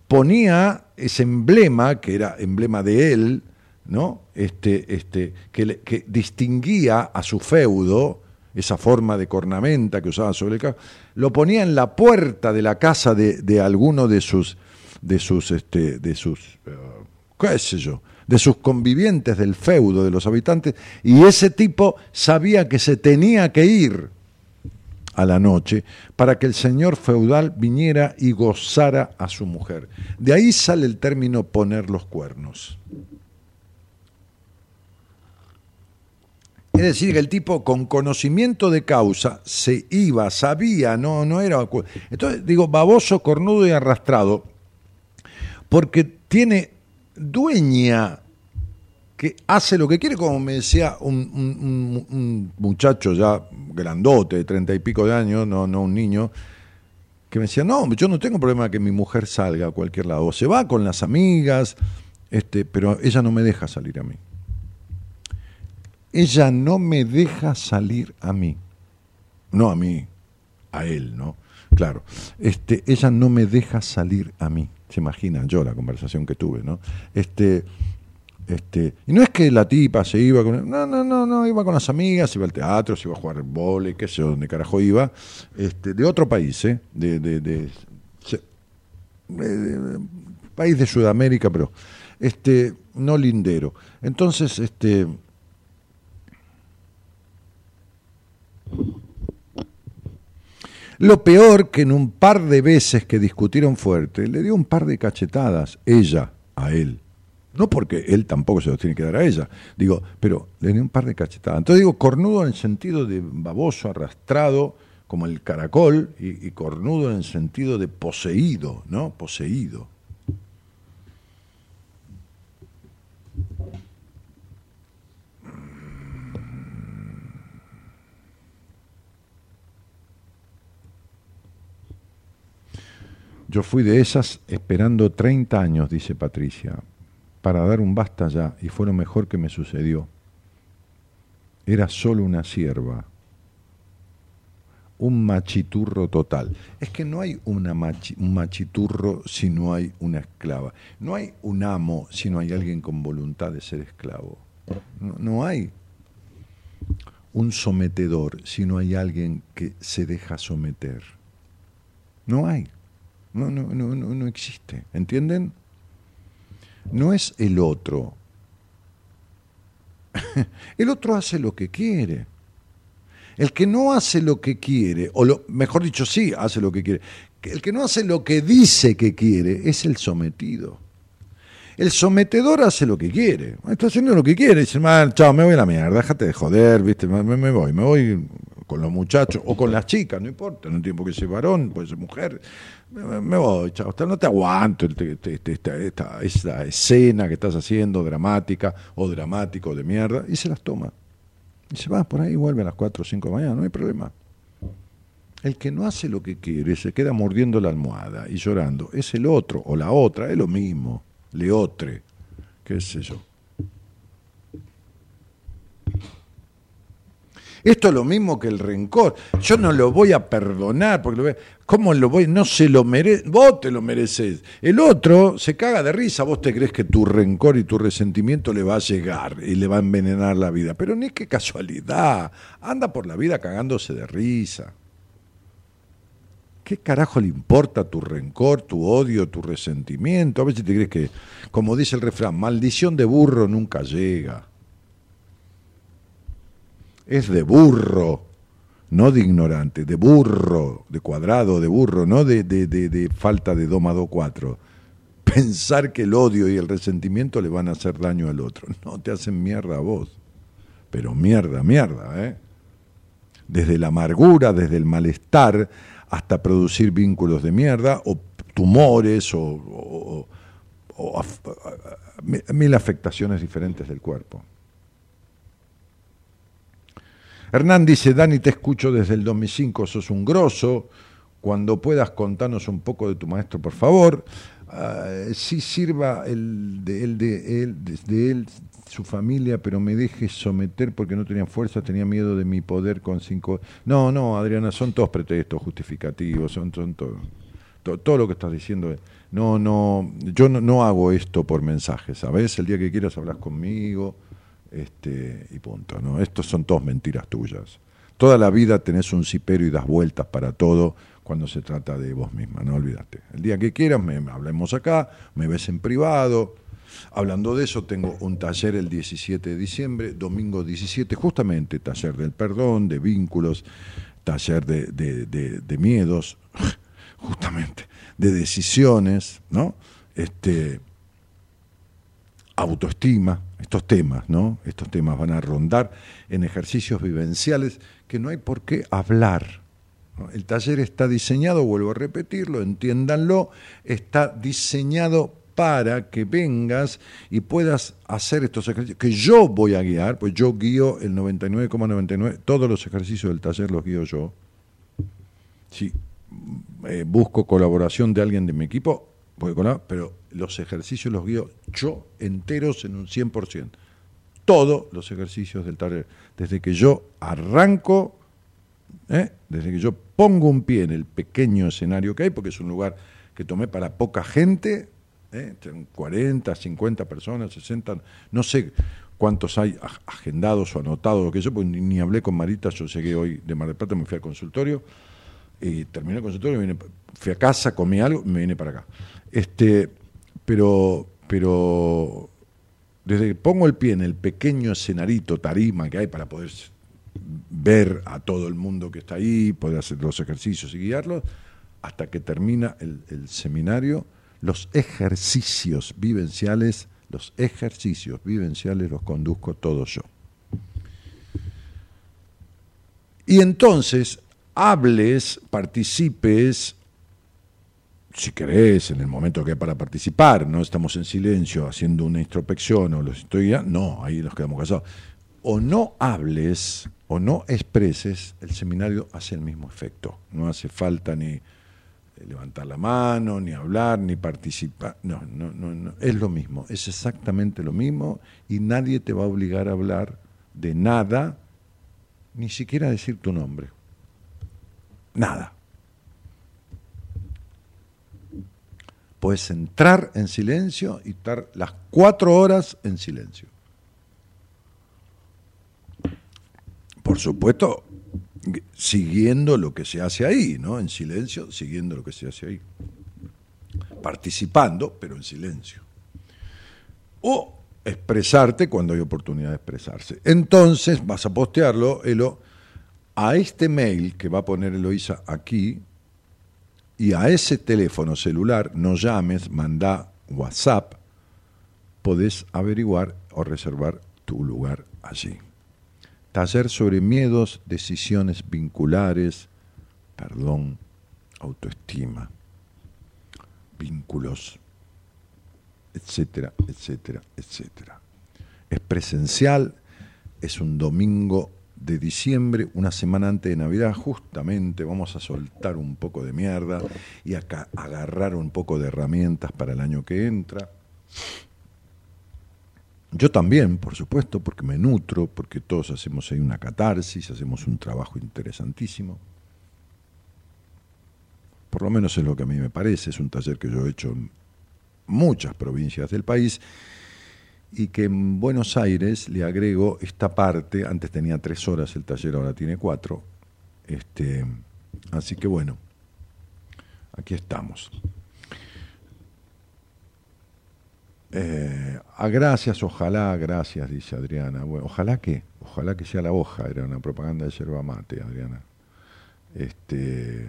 ponía ese emblema, que era emblema de él, ¿no? Este, este, que, distinguía a su feudo, esa forma de cornamenta que usaba sobre el casco, lo ponía en la puerta de la casa de alguno de sus de sus, este, de sus, eh, qué sé yo, de sus convivientes del feudo, de los habitantes, y ese tipo sabía que se tenía que ir a la noche para que el señor feudal viniera y gozara a su mujer. De ahí sale el término poner los cuernos. Es decir, que el tipo con conocimiento de causa se iba, sabía, no, no era... Entonces, digo, baboso, cornudo y arrastrado, porque tiene dueña que hace lo que quiere, como me decía un, muchacho ya grandote, de treinta y pico de años, no, no un niño, que me decía, no, yo no tengo problema que mi mujer salga a cualquier lado, o se va con las amigas, este, pero ella no me deja salir a mí. Ella no me deja salir a mí. No a mí, a él, ¿no? Claro. Este, ella no me deja salir a mí se imaginan yo la conversación que tuve, ¿no? Este, este, y no es que la tipa se iba con. No, no, no, no, iba con las amigas, iba al teatro, se iba a jugar vole, qué sé yo, dónde carajo iba. Este, de otro país, ¿eh? De, de, de, país de Sudamérica, pero este, no lindero. Entonces, este. Lo peor que en un par de veces que discutieron fuerte, le dio un par de cachetadas, ella a él. No porque él tampoco se los tiene que dar a ella, digo, pero le dio un par de cachetadas. Entonces digo, cornudo en el sentido de baboso, arrastrado, como el caracol, y, y cornudo en el sentido de poseído, ¿no? Poseído. Yo fui de esas esperando 30 años, dice Patricia, para dar un basta ya, y fue lo mejor que me sucedió. Era solo una sierva, un machiturro total. Es que no hay una un machiturro si no hay una esclava. No hay un amo si no hay alguien con voluntad de ser esclavo. No, no hay un sometedor si no hay alguien que se deja someter. No hay. No, no, no, no, no existe. ¿Entienden? No es el otro. el otro hace lo que quiere. El que no hace lo que quiere, o mejor dicho, sí hace lo que quiere, el que no hace lo que dice que quiere es el sometido. El sometedor hace lo que quiere. Está haciendo lo que quiere. Dice, chao, me voy a la mierda, déjate de joder, ¿viste? Me, me voy, me voy con los muchachos o con las chicas, no importa, no tiene por qué ser varón, puede ser mujer. Me, me voy, chao, no te aguanto este, esta, esta, esta escena que estás haciendo, dramática o dramático de mierda, y se las toma. Y se va por ahí vuelve a las 4 o 5 de la mañana, no hay problema. El que no hace lo que quiere, se queda mordiendo la almohada y llorando, es el otro o la otra, es lo mismo, le otre, qué sé yo. Esto es lo mismo que el rencor. Yo no lo voy a perdonar, porque lo voy ¿cómo lo voy? No se lo merece, vos te lo mereces. El otro se caga de risa, vos te crees que tu rencor y tu resentimiento le va a llegar y le va a envenenar la vida. Pero ni qué casualidad, anda por la vida cagándose de risa. ¿Qué carajo le importa tu rencor, tu odio, tu resentimiento? A veces te crees que, como dice el refrán, maldición de burro nunca llega. Es de burro, no de ignorante, de burro, de cuadrado, de burro, no de, de, de, falta de domado cuatro. Pensar que el odio y el resentimiento le van a hacer daño al otro. No, te hacen mierda a vos. Pero mierda, mierda, ¿eh? Desde la amargura, desde el malestar, hasta producir vínculos de mierda o tumores o, mil afectaciones diferentes del cuerpo. Hernán dice, Dani, te escucho desde el 2005, sos un grosso. Cuando puedas contarnos un poco de tu maestro, por favor. Uh, sí sirva el de él, de él, desde él, su familia, pero me deje someter porque no tenía fuerza, tenía miedo de mi poder con cinco. No, no, Adriana, son todos pretextos justificativos, son, son todo, todo, lo que estás diciendo. No, no, yo no, hago esto por mensajes, ¿sabes? El día que quieras hablas conmigo, este, y punto. ¿no? Estos son todos mentiras tuyas. Toda la vida tenés un cipero y das vueltas para todo cuando se trata de vos misma, no olvídate. El día que quieras, me, hablemos acá, me ves en privado, Hablando de eso, tengo un taller el 17 de diciembre, domingo 17, justamente taller del perdón, de vínculos, taller de, de, miedos, justamente, de decisiones, ¿no? Este, autoestima, estos temas, ¿no? Estos temas van a rondar en ejercicios vivenciales que no hay por qué hablar. El taller está diseñado, vuelvo a repetirlo, entiéndanlo, está diseñado para que vengas y puedas hacer estos ejercicios que yo voy a guiar, pues yo guío el 99,99, todos los ejercicios del taller los guío yo. Si eh, busco colaboración de alguien de mi equipo, pero los ejercicios los guío yo enteros en un 100%. Todos los ejercicios del taller, desde que yo arranco, ¿eh? desde que yo pongo un pie en el pequeño escenario que hay, porque es un lugar que tomé para poca gente, ¿eh? 40, 50 personas, 60, no sé cuántos hay agendados o anotados, lo que yo, porque ni, hablé con Marita, yo llegué hoy de Mar del Plata, me fui al consultorio, y terminé el consultorio, vine, fui a casa, comí algo, me vine para acá. Este, pero, pero desde que pongo el pie en el pequeño escenarito, tarima que hay para poder ver a todo el mundo que está ahí, poder hacer los ejercicios y guiarlos, hasta que termina el, el seminario, los ejercicios vivenciales, los ejercicios vivenciales los conduzco todos yo. Y entonces hables, participes, si querés, en el momento que hay para participar, no estamos en silencio haciendo una introspección o los estoy no, ahí nos quedamos casados. O no hables o no expreses, el seminario hace el mismo efecto. No hace falta ni levantar la mano, ni hablar, ni participar. No, no, no, no, es lo mismo, es exactamente lo mismo y nadie te va a obligar a hablar de nada, ni siquiera decir tu nombre. Nada. Puedes entrar en silencio y estar las cuatro horas en silencio. Por supuesto, siguiendo lo que se hace ahí, ¿no? En silencio, siguiendo lo que se hace ahí. Participando, pero en silencio. O expresarte cuando hay oportunidad de expresarse. Entonces vas a postearlo, Elo, a este mail que va a poner Eloisa aquí y a ese teléfono celular, no llames, manda WhatsApp, podés averiguar o reservar tu lugar allí. Taller sobre miedos, decisiones vinculares, perdón, autoestima, vínculos, etcétera, etcétera, etcétera. Es presencial, es un domingo de diciembre, una semana antes de Navidad, justamente vamos a soltar un poco de mierda y acá agarrar un poco de herramientas para el año que entra. Yo también, por supuesto, porque me nutro, porque todos hacemos ahí una catarsis, hacemos un trabajo interesantísimo. Por lo menos es lo que a mí me parece, es un taller que yo he hecho en muchas provincias del país y que en Buenos Aires le agrego esta parte, antes tenía tres horas el taller, ahora tiene cuatro, este, así que bueno, aquí estamos. Eh, a gracias, ojalá, gracias, dice Adriana. Bueno, ojalá que, ojalá que sea la hoja, era una propaganda de yerba mate, Adriana. Este,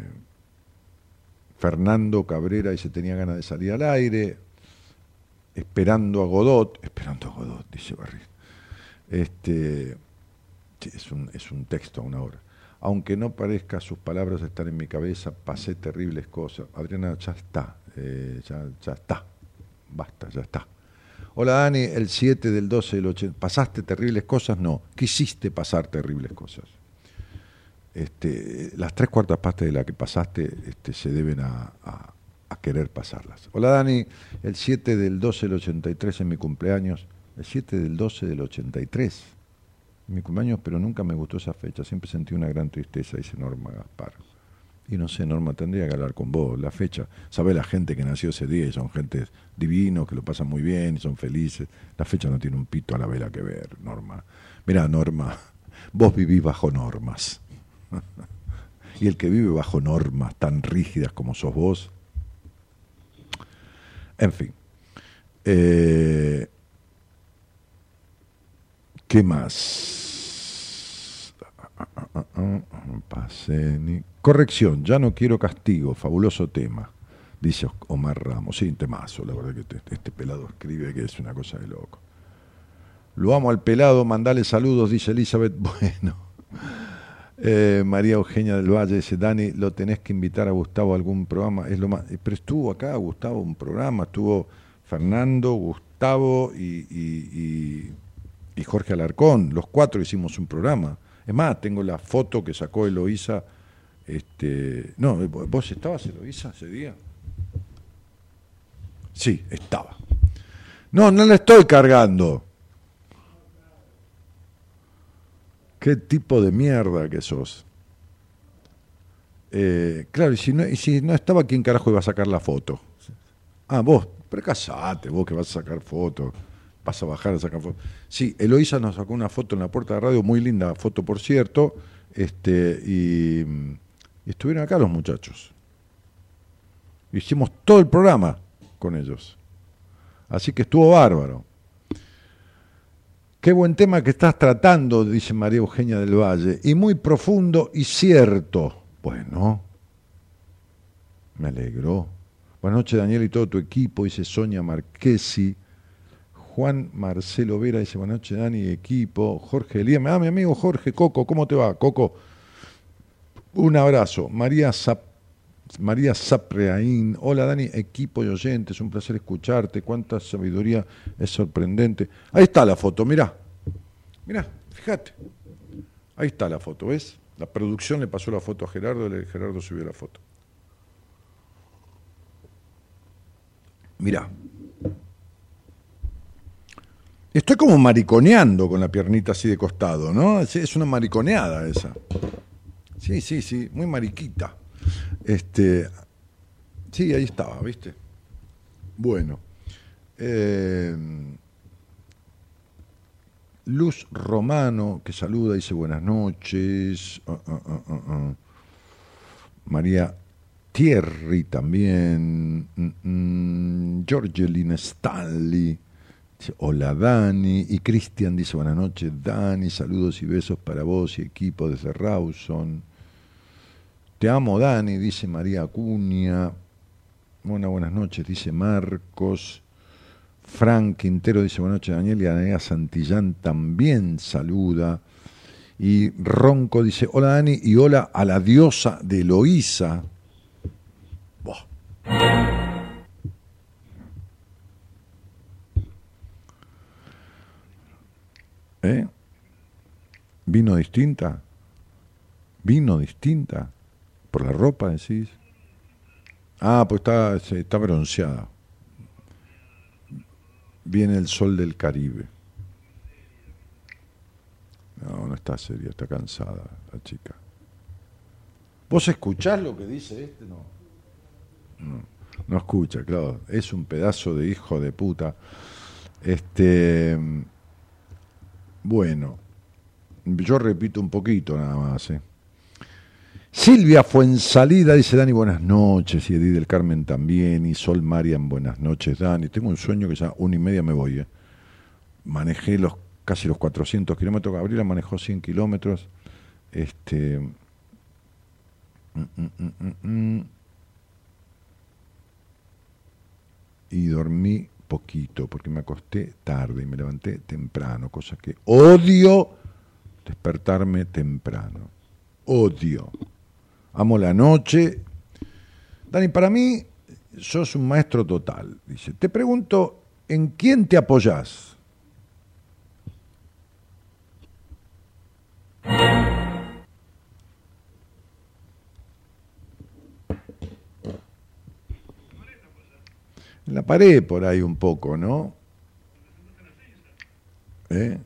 Fernando Cabrera dice tenía ganas de salir al aire, esperando a Godot, esperando a Godot, dice Barry. Este, es, un, es un texto a una hora. Aunque no parezca, sus palabras están en mi cabeza, pasé terribles cosas. Adriana, ya está, eh, ya, está, basta, ya está. Hola Dani, el 7 del 12 del 80. ¿Pasaste terribles cosas? No, quisiste pasar terribles cosas. Este, las tres cuartas partes de las que pasaste este, se deben a querer pasarlas. Hola Dani, el 7 del 12 del 83 en mi cumpleaños. El 7 del 12 del 83. En mi cumpleaños, pero nunca me gustó esa fecha. Siempre sentí una gran tristeza, dice Norma Gaspar. Y no sé, Norma, tendría que hablar con vos. La fecha, sabe la gente que nació ese día y son gente divinos, que lo pasan muy bien y son felices. La fecha no tiene un pito a la vela que ver, Norma. Mira, Norma, vos vivís bajo normas. y el que vive bajo normas tan rígidas como sos vos, en fin. Eh, ¿Qué más? Corrección, ya no quiero castigo, fabuloso tema, dice Omar Ramos. Sí, temazo, la verdad que este, este, pelado escribe que es una cosa de loco. Lo amo al pelado, mandale saludos, dice Elizabeth. Bueno. Eh, María Eugenia del Valle dice, Dani, lo tenés que invitar a Gustavo a algún programa. Es lo más, pero estuvo acá Gustavo un programa, estuvo Fernando, Gustavo y, Jorge Alarcón. Los cuatro hicimos un programa. Es más, tengo la foto que sacó Eloísa. Este, no, ¿vos estabas Eloísa ese día? Sí, estaba. No, no la estoy cargando. ¿Qué tipo de mierda que sos? Eh, claro, y si, no, y si no estaba, ¿quién carajo iba a sacar la foto? Ah, vos, pero casate, vos que vas a sacar fotos, vas a bajar a sacar fotos. Sí, Eloisa nos sacó una foto en la puerta de radio, muy linda foto, por cierto, este, y estuvieron acá los muchachos. Hicimos todo el programa con ellos. Así que estuvo bárbaro. Qué buen tema que estás tratando, dice María Eugenia del Valle, y muy profundo y cierto. Bueno, me alegro. Buenas noches, Daniel, y todo tu equipo, dice Sonia Marquesi. Juan Marcelo Vera dice, buenas noches, Dani, equipo. Jorge Elías, ah, mi amigo Jorge Coco, ¿cómo te va, Coco? Un abrazo. María Zap María Sapreaín, hola Dani, equipo y oyentes, un placer escucharte, cuánta sabiduría, es sorprendente. Ahí está la foto, mirá, mirá, fíjate, ahí está la foto, ¿ves? La producción le pasó la foto a Gerardo y Gerardo subió la foto. Mirá. Estoy como mariconeando con la piernita así de costado, ¿no? Es una mariconeada esa. Sí, sí, sí, muy mariquita. Este, sí, ahí estaba, ¿viste? Bueno. Eh, Luz Romano, que saluda, dice buenas noches. Uh, uh, uh, María Thierry también. Mm, mm, Stanley. Hola Dani. Y Cristian dice buenas noches. Dani, saludos y besos para vos y equipo desde Rawson. Te amo, Dani, dice María Acuña. Buenas, buenas noches, dice Marcos. Frank Quintero dice buenas noches, Daniel. Y Anaya Santillán también saluda. Y Ronco dice, hola Dani y hola a la diosa de. Buah. ¿Eh? ¿Vino distinta? ¿Vino distinta? ¿Por la ropa decís? Ah, pues está, está bronceada. Viene el sol del Caribe. No, no está seria, está cansada la chica. ¿Vos escuchás lo que dice este? No. No, no escucha, claro. Es un pedazo de hijo de puta. Este. Bueno, yo repito un poquito nada más. ¿eh? Silvia Fuensalida dice Dani, buenas noches, y Edith del Carmen también, y Sol Marian, buenas noches, Dani. Tengo un sueño que ya una y media me voy. ¿eh? Manejé los casi los 400 kilómetros, Gabriela manejó 100 kilómetros. Este. Mm, mm, mm, y dormí poquito, porque me acosté tarde y me levanté temprano, cosa que odio despertarme temprano. Odio. Amo la noche. Dani, para mí sos un maestro total. Dice, te pregunto, ¿en quién te apoyás? En la pared por ahí un poco, ¿no? ¿Eh?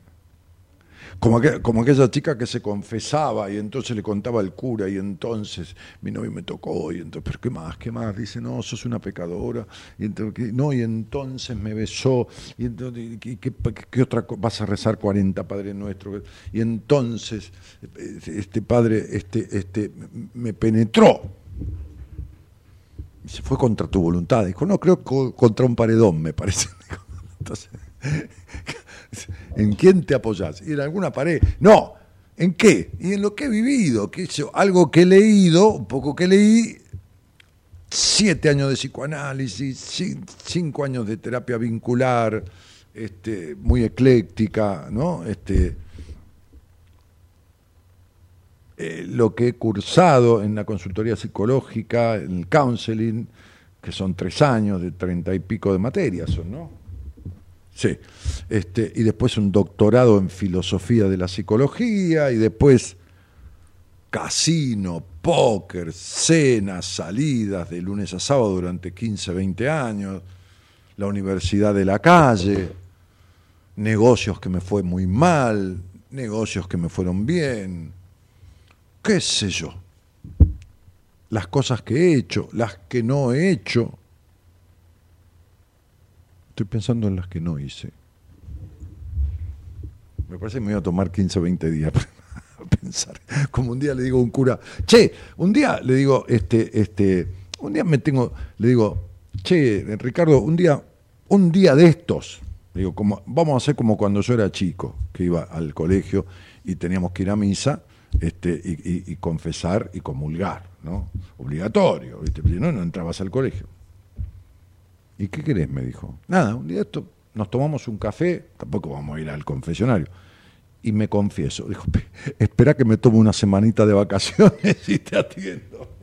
Como, como aquella chica que se confesaba y entonces le contaba al cura y entonces mi novio me tocó y entonces, pero ¿qué más? ¿Qué más? Dice, no, sos una pecadora. Y entonces, no, y entonces me besó. Y entonces, ¿qué, otra cosa? Vas a rezar 40 Padre Nuestro. Y entonces este padre este, este, me penetró. Y se fue contra tu voluntad. Dijo, no, creo que contra un paredón, me parece. Entonces, ¿En quién te apoyás? ¿Y en alguna pared? No. ¿En qué? Y en lo que he vivido, que algo que he leído, un poco que leí, siete años de psicoanálisis, cinco años de terapia vincular, este, muy ecléctica, ¿no? Este, eh, lo que he cursado en la consultoría psicológica, en el counseling, que son tres años de treinta y pico de materias, ¿no? Sí. Este, y después un doctorado en filosofía de la psicología, y después casino, póker, cenas, salidas de lunes a sábado durante 15, 20 años, la universidad de la calle, negocios que me fue muy mal, negocios que me fueron bien, qué sé yo, las cosas que he hecho, las que no he hecho, Estoy pensando en las que no hice. Me parece que me voy a tomar 15 o 20 días para pensar. Como un día le digo a un cura, che, un día le digo, este, este, un día me tengo, le digo, che, Ricardo, un día, un día de estos, digo, como, vamos a hacer como cuando yo era chico, que iba al colegio y teníamos que ir a misa este, y, confesar y comulgar, ¿no? Obligatorio, ¿viste? no, no entrabas al colegio. ¿Y qué querés? me dijo. Nada, un día esto, nos tomamos un café, tampoco vamos a ir al confesionario. Y me confieso, dijo, espera que me tome una semanita de vacaciones y te atiendo.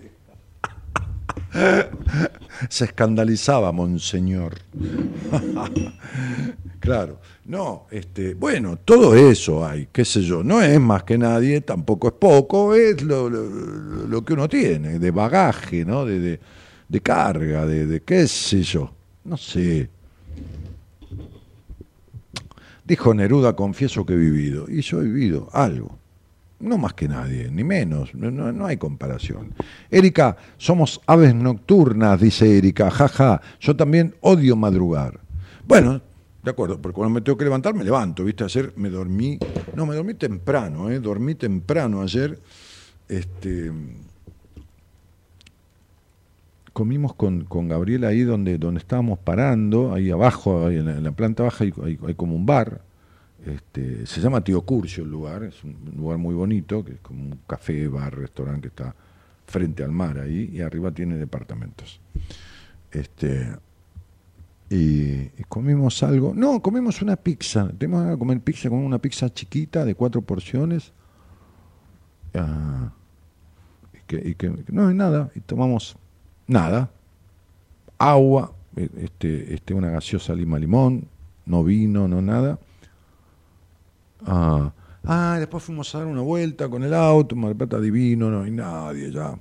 Se escandalizaba, monseñor. claro, no, este, bueno, todo eso hay, qué sé yo, no es más que nadie, tampoco es poco, es lo, lo, que uno tiene, de bagaje, ¿no? De, de, carga, de, de qué sé yo. No sé. Dijo Neruda, confieso que he vivido. Y yo he vivido algo. No más que nadie, ni menos. No, hay comparación. Erika, somos aves nocturnas, dice Erika. Jaja, yo también odio madrugar. Bueno, de acuerdo, porque cuando me tengo que levantar me levanto, ¿viste? Ayer me dormí, no, me dormí temprano, ¿eh? Dormí temprano ayer. Este, comimos con, con Gabriela ahí donde, donde estábamos parando, ahí abajo, en, la, planta baja hay, como un bar, este, se llama Tío Curcio el lugar, es un lugar muy bonito, que es como un café, bar, restaurante que está frente al mar ahí, y arriba tiene departamentos. Este, y, comimos algo, no, comimos una pizza, tenemos que comer pizza con una pizza chiquita de cuatro porciones, Ah, y que, no hay nada, y tomamos nada, agua, este, este, una gaseosa lima limón, no vino, no nada. Ah, ah, después fuimos a dar una vuelta con el auto, Mar Plata divino, no hay nadie ya.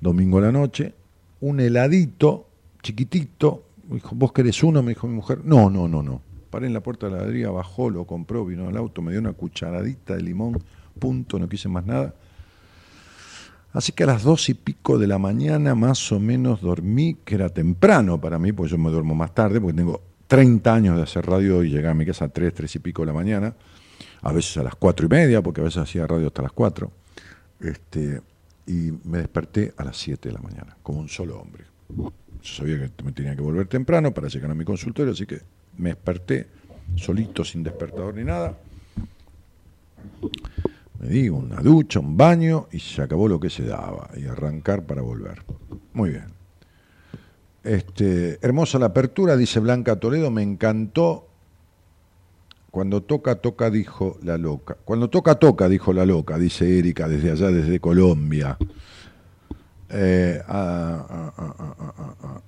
Domingo a la noche, un heladito chiquitito, me dijo, ¿vos querés uno? Me dijo mi mujer, no, no, no, no. Paré en la puerta de la heladería, bajó, lo compró, vino al auto, me dio una cucharadita de limón, punto, no quise más nada. Así que a las dos y pico de la mañana más o menos dormí, que era temprano para mí, porque yo me duermo más tarde, porque tengo 30 años de hacer radio y llegué a mi casa a 3, 3 y pico de la mañana, a veces a las cuatro y media, porque a veces hacía radio hasta las 4. Este, y me desperté a las 7 de la mañana, como un solo hombre. Yo sabía que me tenía que volver temprano para llegar a mi consultorio, así que me desperté solito, sin despertador ni nada. Me di una ducha, un baño y se acabó lo que se daba y arrancar para volver. Muy bien. Este, hermosa la apertura, dice Blanca Toledo, me encantó. Cuando toca, toca, dijo la loca. Cuando toca, toca, dijo la loca, dice Erika desde allá, desde Colombia. Eh, ah, ah, ah,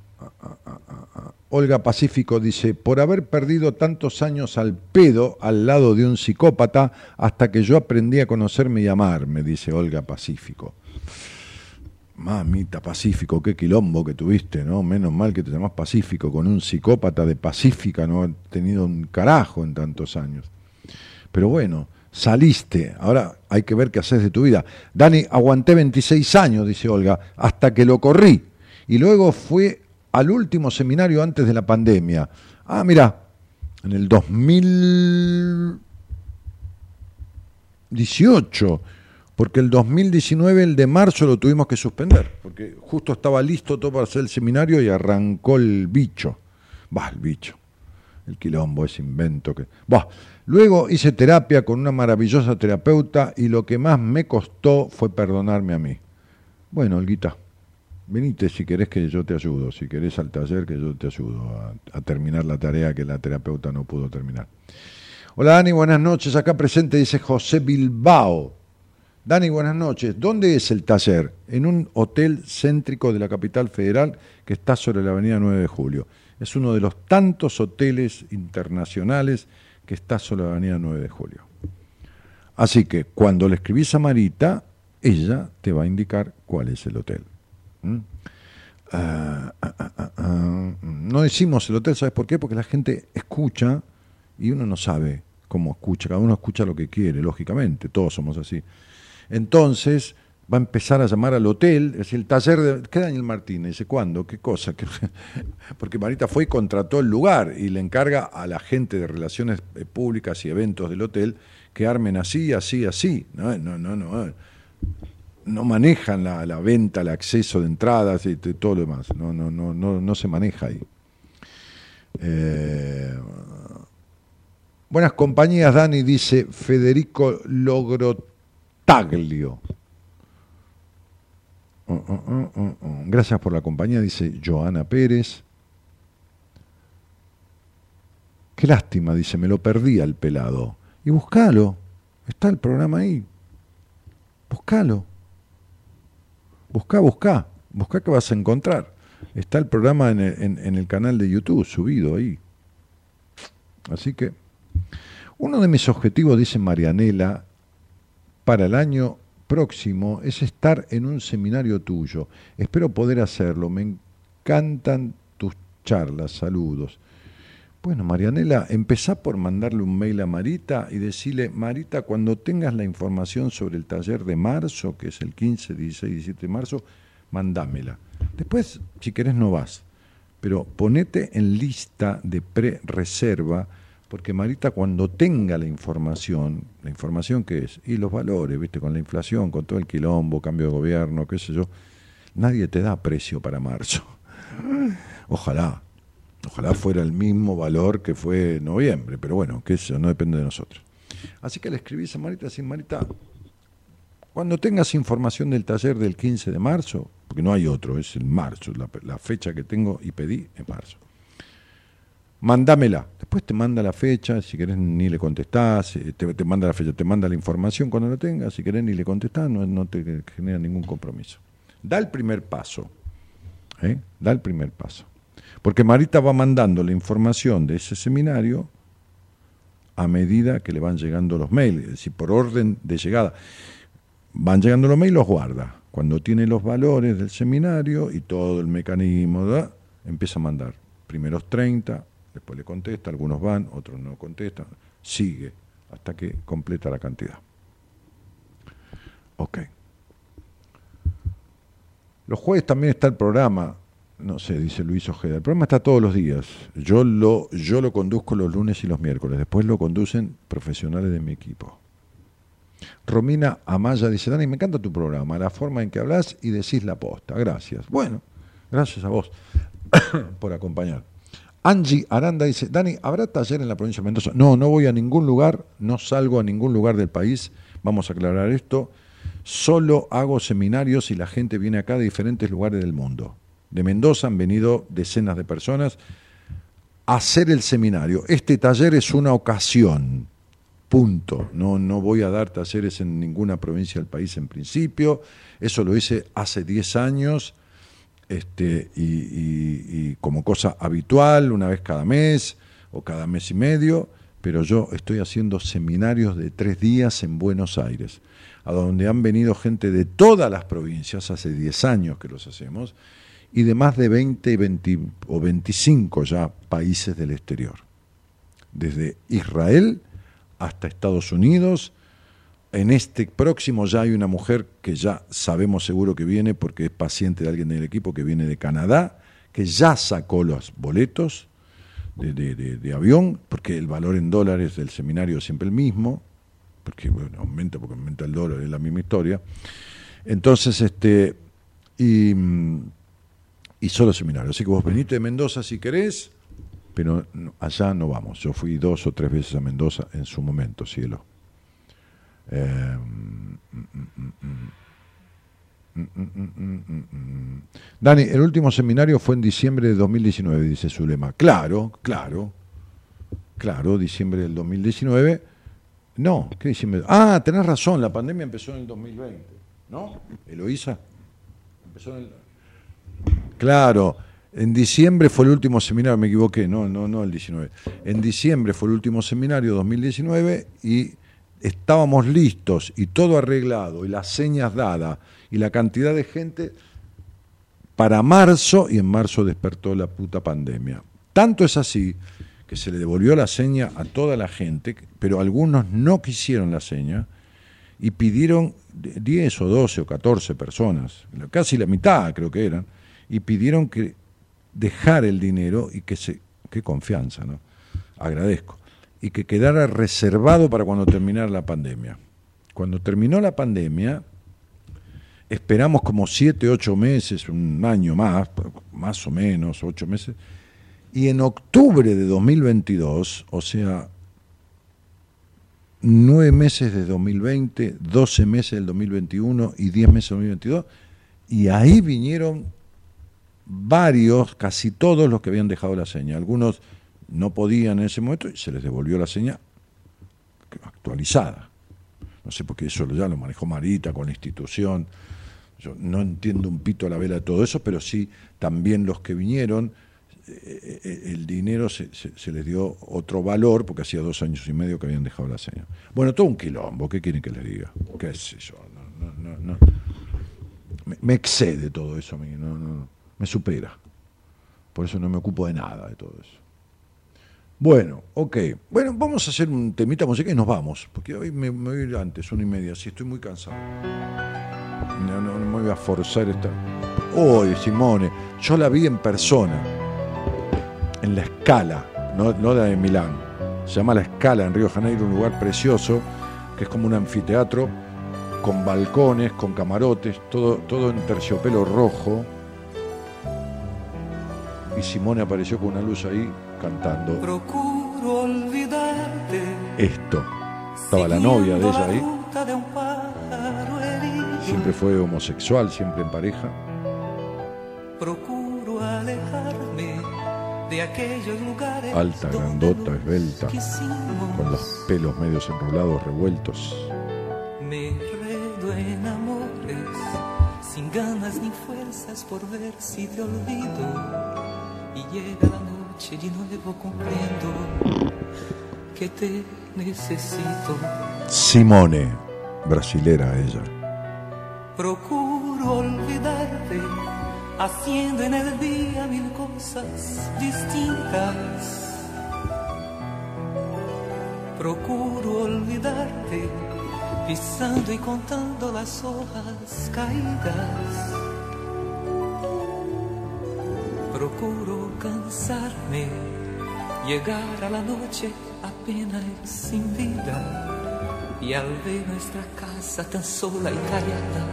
Olga Pacífico dice, por haber perdido tantos años al pedo al lado de un psicópata hasta que yo aprendí a conocerme y amarme, dice Olga Pacífico. Mamita, Pacífico, qué quilombo que tuviste, ¿no? Menos mal que te llamás Pacífico, con un psicópata de Pacífica, no has tenido un carajo en tantos años. Pero bueno, saliste, ahora hay que ver qué haces de tu vida. Dani, aguanté 26 años, dice Olga, hasta que lo corrí. Y luego fue al último seminario antes de la pandemia. Ah, mira, en el 2018, porque el 2019, el de marzo, lo tuvimos que suspender, porque justo estaba listo todo para hacer el seminario y arrancó el bicho. Va, el bicho. El quilombo, ese invento que. Bah. Luego hice terapia con una maravillosa terapeuta y lo que más me costó fue perdonarme a mí. Bueno, Olguita, venite si querés que yo te ayudo, si querés al taller que yo te ayudo a, a terminar la tarea que la terapeuta no pudo terminar. Hola Dani, buenas noches. Acá presente dice José Bilbao. Dani, buenas noches. ¿Dónde es el taller? En un hotel céntrico de la capital federal que está sobre la avenida 9 de Julio. Es uno de los tantos hoteles internacionales que está sobre la avenida 9 de Julio. Así que cuando le escribís a Marita, ella te va a indicar cuál es el hotel. ¿Mm? Ah, ah, ah. No decimos el hotel, ¿sabes por qué? Porque la gente escucha y uno no sabe cómo escucha, cada uno escucha lo que quiere, lógicamente, todos somos así. Entonces va a empezar a llamar al hotel, es decir, el taller de... ¿Qué Daniel Martínez? ¿cuándo? ¿Qué cosa? ¿Qué- Porque Marita fue y contrató el lugar y le encarga a la gente de relaciones eh, públicas y eventos del hotel que armen así, así, así. No, no, no, no. No manejan la, la venta, el acceso de entradas y todo lo demás. No, no, no, no, no se maneja ahí. Eh, buenas compañías, Dani, dice Federico Logrotaglio. Uh, uh, uh. Gracias por la compañía, dice Joana Pérez. Qué lástima, dice, me lo perdí al pelado. Y buscalo, está el programa ahí. Buscalo. Busca, busca, busca que vas a encontrar. Está el programa en el, canal de YouTube, subido ahí. Así que, uno de mis objetivos, dice Marianela, para el año próximo es estar en un seminario tuyo. Espero poder hacerlo. Me encantan tus charlas. Saludos. Bueno, Marianela, empezá por mandarle un mail a Marita y decirle, Marita, cuando tengas la información sobre el taller de marzo, que es el 15, 16, 17 de marzo, mandámela. Después, si querés, no vas. Pero ponete en lista de pre-reserva, porque Marita, cuando tenga la información, la información que es, y los valores, viste, con la inflación, con todo el quilombo, cambio de gobierno, qué sé yo, nadie te da precio para marzo. Ojalá, Ojalá fuera el mismo valor que fue en noviembre, pero bueno, que eso no depende de nosotros. Así que le escribís a Marita, así, Marita, cuando tengas información del taller del 15 de marzo, porque no hay otro, es el marzo, la, fecha que tengo y pedí en marzo, mandámela. Después te manda la fecha, si querés ni le contestás, eh, te, te manda la fecha, te manda la información cuando la tengas, si querés ni le contestás, no, no te genera ningún compromiso. Da el primer paso, ¿eh? da el primer paso. Porque Marita va mandando la información de ese seminario a medida que le van llegando los mails, es decir, por orden de llegada. Van llegando los mails, los guarda. Cuando tiene los valores del seminario y todo el mecanismo, empieza a mandar. Primeros 30, después le contesta, algunos van, otros no contestan, sigue hasta que completa la cantidad. Ok. Los jueves también está el programa, no sé, dice Luis Ojeda, el programa está todos los días. Yo lo, yo lo conduzco los lunes y los miércoles, después lo conducen profesionales de mi equipo. Romina Amaya dice, Dani, me encanta tu programa, la forma en que hablas y decís la posta. Gracias. Bueno, gracias a vos por acompañar. Angie Aranda dice, Dani, ¿habrá taller en la provincia de Mendoza? No, no voy a ningún lugar, no salgo a ningún lugar del país, vamos a aclarar esto, solo hago seminarios y la gente viene acá de diferentes lugares del mundo. De Mendoza han venido decenas de personas a hacer el seminario. Este taller es una ocasión, punto. No, no voy a dar talleres en ninguna provincia del país en principio, eso lo hice hace 10 años este, y, como cosa habitual, una vez cada mes o cada mes y medio, pero yo estoy haciendo seminarios de tres días en Buenos Aires, a donde han venido gente de todas las provincias, hace 10 años que los hacemos, y de más de 20, 20 o 25 ya países del exterior, desde Israel hasta Estados Unidos, en este próximo ya hay una mujer que ya sabemos seguro que viene porque es paciente de alguien del equipo que viene de Canadá, que ya sacó los boletos de, avión, porque el valor en dólares del seminario es siempre el mismo, porque bueno, aumenta porque aumenta el dólar, es la misma historia. Entonces, este, y, y solo seminario. Así que vos venite de Mendoza si querés, pero allá no vamos. Yo fui dos o tres veces a Mendoza en su momento, cielo. Dani, el último seminario fue en diciembre de 2019, dice Zulema. Claro, claro, claro, diciembre del 2019. No, ¿qué diciembre? Ah, tenés razón, la pandemia empezó en el 2020, ¿no? Eloísa. Empezó en el... Claro, en diciembre fue el último seminario, me equivoqué, no, no, no el 19. En diciembre fue el último seminario 2019 y estábamos listos y todo arreglado y las señas dadas y la cantidad de gente para marzo y en marzo despertó la puta pandemia. Tanto es así que se le devolvió la seña a toda la gente, pero algunos no quisieron la seña y pidieron 10 o 12 o 14 personas, casi la mitad creo que eran, y pidieron que dejar el dinero y que se... Qué confianza, ¿no? Agradezco y que quedara reservado para cuando terminara la pandemia. Cuando terminó la pandemia, esperamos como siete, ocho meses, un año más, más o menos, ocho meses, y en octubre de 2022, o sea, nueve meses de 2020, doce meses del 2021 y diez meses del 2022, y ahí vinieron varios, casi todos los que habían dejado la seña, algunos no podían en ese momento y se les devolvió la señal actualizada. No sé por qué eso ya lo manejó Marita con la institución. Yo no entiendo un pito a la vela de todo eso, pero sí también los que vinieron, eh, eh, el dinero se, les dio otro valor porque hacía dos años y medio que habían dejado la señal. Bueno, todo un quilombo, ¿qué quieren que les diga? ¿Qué es eso? No, no, me, me, excede todo eso a mí, no, me supera. Por eso no me ocupo de nada de todo eso. Bueno, ok. Bueno, vamos a hacer un temita musical y nos vamos. Porque hoy me, voy a ir antes, una y media. Sí, estoy muy cansado. No, no, me voy a forzar esta. Hoy, Simone, yo la vi en persona. En la escala, no, no la de Milán. Se llama La Escala en Río Janeiro, un lugar precioso, que es como un anfiteatro, con balcones, con camarotes, todo, todo en terciopelo rojo. Y Simone apareció con una luz ahí cantando Procuro olvidarte. esto. Estaba la novia de ella ahí. Siempre fue homosexual, siempre en pareja. Procuro alejarme de aquellos lugares Alta, grandota, esbelta, con los pelos medios enrolados, revueltos. Me enredo en amores, sin ganas ni fuerzas por ver si te olvido. Y llega la noche y de nuevo comprendo que te necesito. Simone, brasilera ella. Procuro olvidarte, haciendo en el día mil cosas distintas. Procuro olvidarte, pisando y contando las hojas caídas. Procuro cansarme, llegar a la noche apenas sin vida. Y al ver nuestra casa tan sola y callada,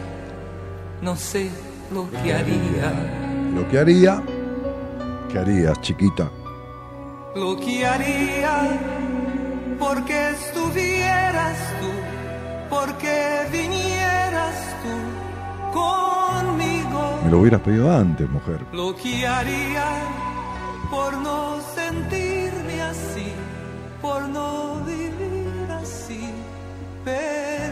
no sé lo que haría. Lo que haría, ¿qué harías, chiquita? Lo que haría porque estuvieras tú, porque vinieras tú conmigo. Me lo hubieras pedido antes, mujer. Lo que haría por no sentirme así, por no vivir así, perdido.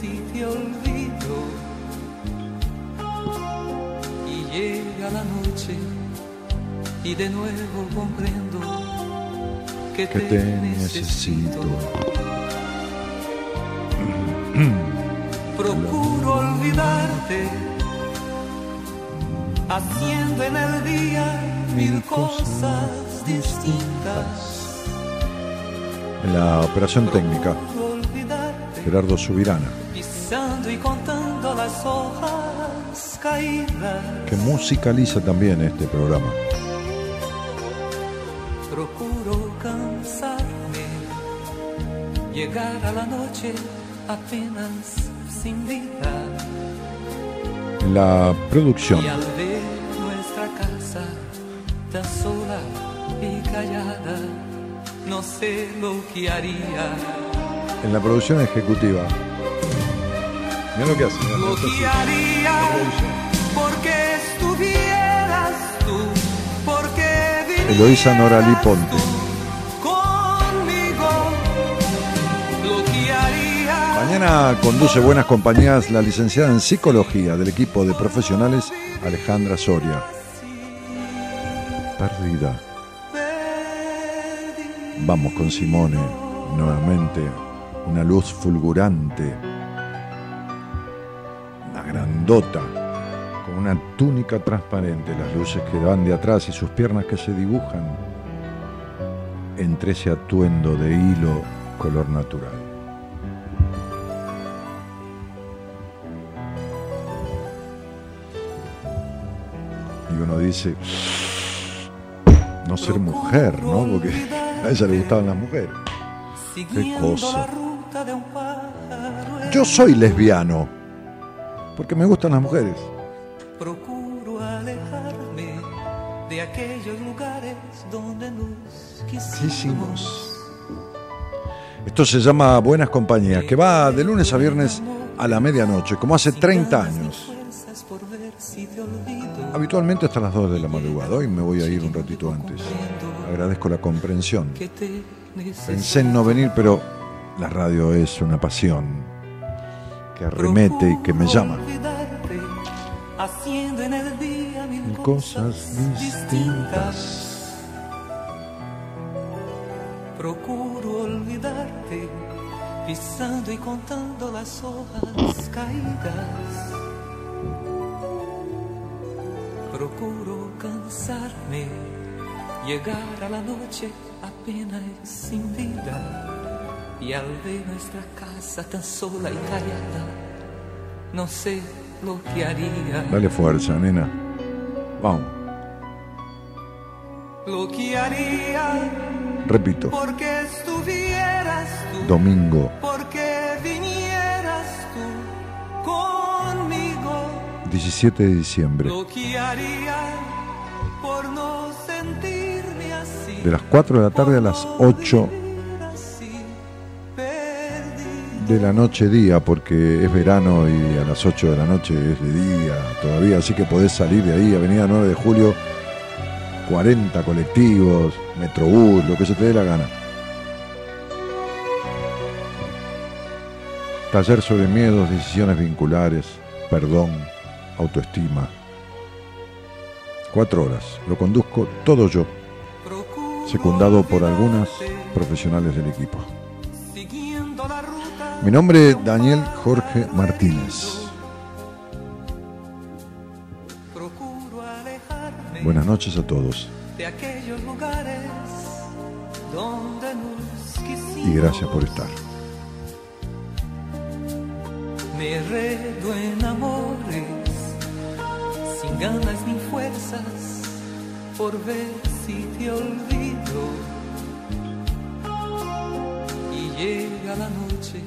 si te olvido. Y llega la noche y de nuevo comprendo que, Que te necesito. Procuro olvidarte, haciendo en el día mil cosas distintas. En la operación técnica, Gerardo Subirana, pisando y contando las hojas caídas. que musicaliza también este programa. Procuro cansarme, llegar a la noche apenas sin vida. La producción, Y al ver nuestra casa tan sola y callada, no sé lo que haría. en la producción ejecutiva. Mira lo que hace. mira, Lo que haría porque estuvieras tú, porque Eloísa Noralí Ponte. conmigo. Lo que haría Mañana conduce Buenas Compañías la licenciada en Psicología del equipo de profesionales Alejandra Soria. Perdida. Vamos con Simone nuevamente. Una luz fulgurante. Grandota. Con una túnica transparente. Las luces que van de atrás y sus piernas que se dibujan entre ese atuendo de hilo color natural. Y uno dice, no ser mujer, ¿no? Porque a ella le gustaban las mujeres. siguiendo cosa. Yo soy lesbiano, porque me gustan las mujeres. Procuro alejarme de aquellos lugares donde nos quisimos. Esto se llama Buenas Compañías, que va de lunes a viernes a la medianoche, como hace 30 años. Habitualmente hasta las 2 de la madrugada. Hoy me voy a ir un ratito antes. Agradezco la comprensión. Pensé en no venir, pero la radio es una pasión que arremete y que me llama. Procuro olvidarte, Haciendo en el día mil cosas distintas. Procuro olvidarte, pisando y contando las hojas caídas. Procuro cansarme, llegar a la noche apenas sin vida. Y al ver nuestra casa tan sola y callada, no sé lo que haría. Dale fuerza, nena. Vamos. Lo que haría Repito, porque estuvieras tú. domingo Porque vinieras tú conmigo. 17 de diciembre, Lo que haría por no sentirme así. de las 4 de la tarde a las 8 de la noche día, porque es verano y a las 8 de la noche es de día todavía, así que podés salir de ahí, Avenida 9 de Julio, 40 colectivos, Metrobús, lo que se te dé la gana. Taller sobre miedos, decisiones vinculares, perdón, autoestima. Cuatro horas. Lo conduzco todo yo, secundado por algunas profesionales del equipo. Mi nombre es Daniel Jorge Martínez. Buenas noches a todos de aquellos lugares donde nos quisimos. y gracias por estar. Me enredo en amores sin ganas ni fuerzas por ver si te olvido. Y llega la noche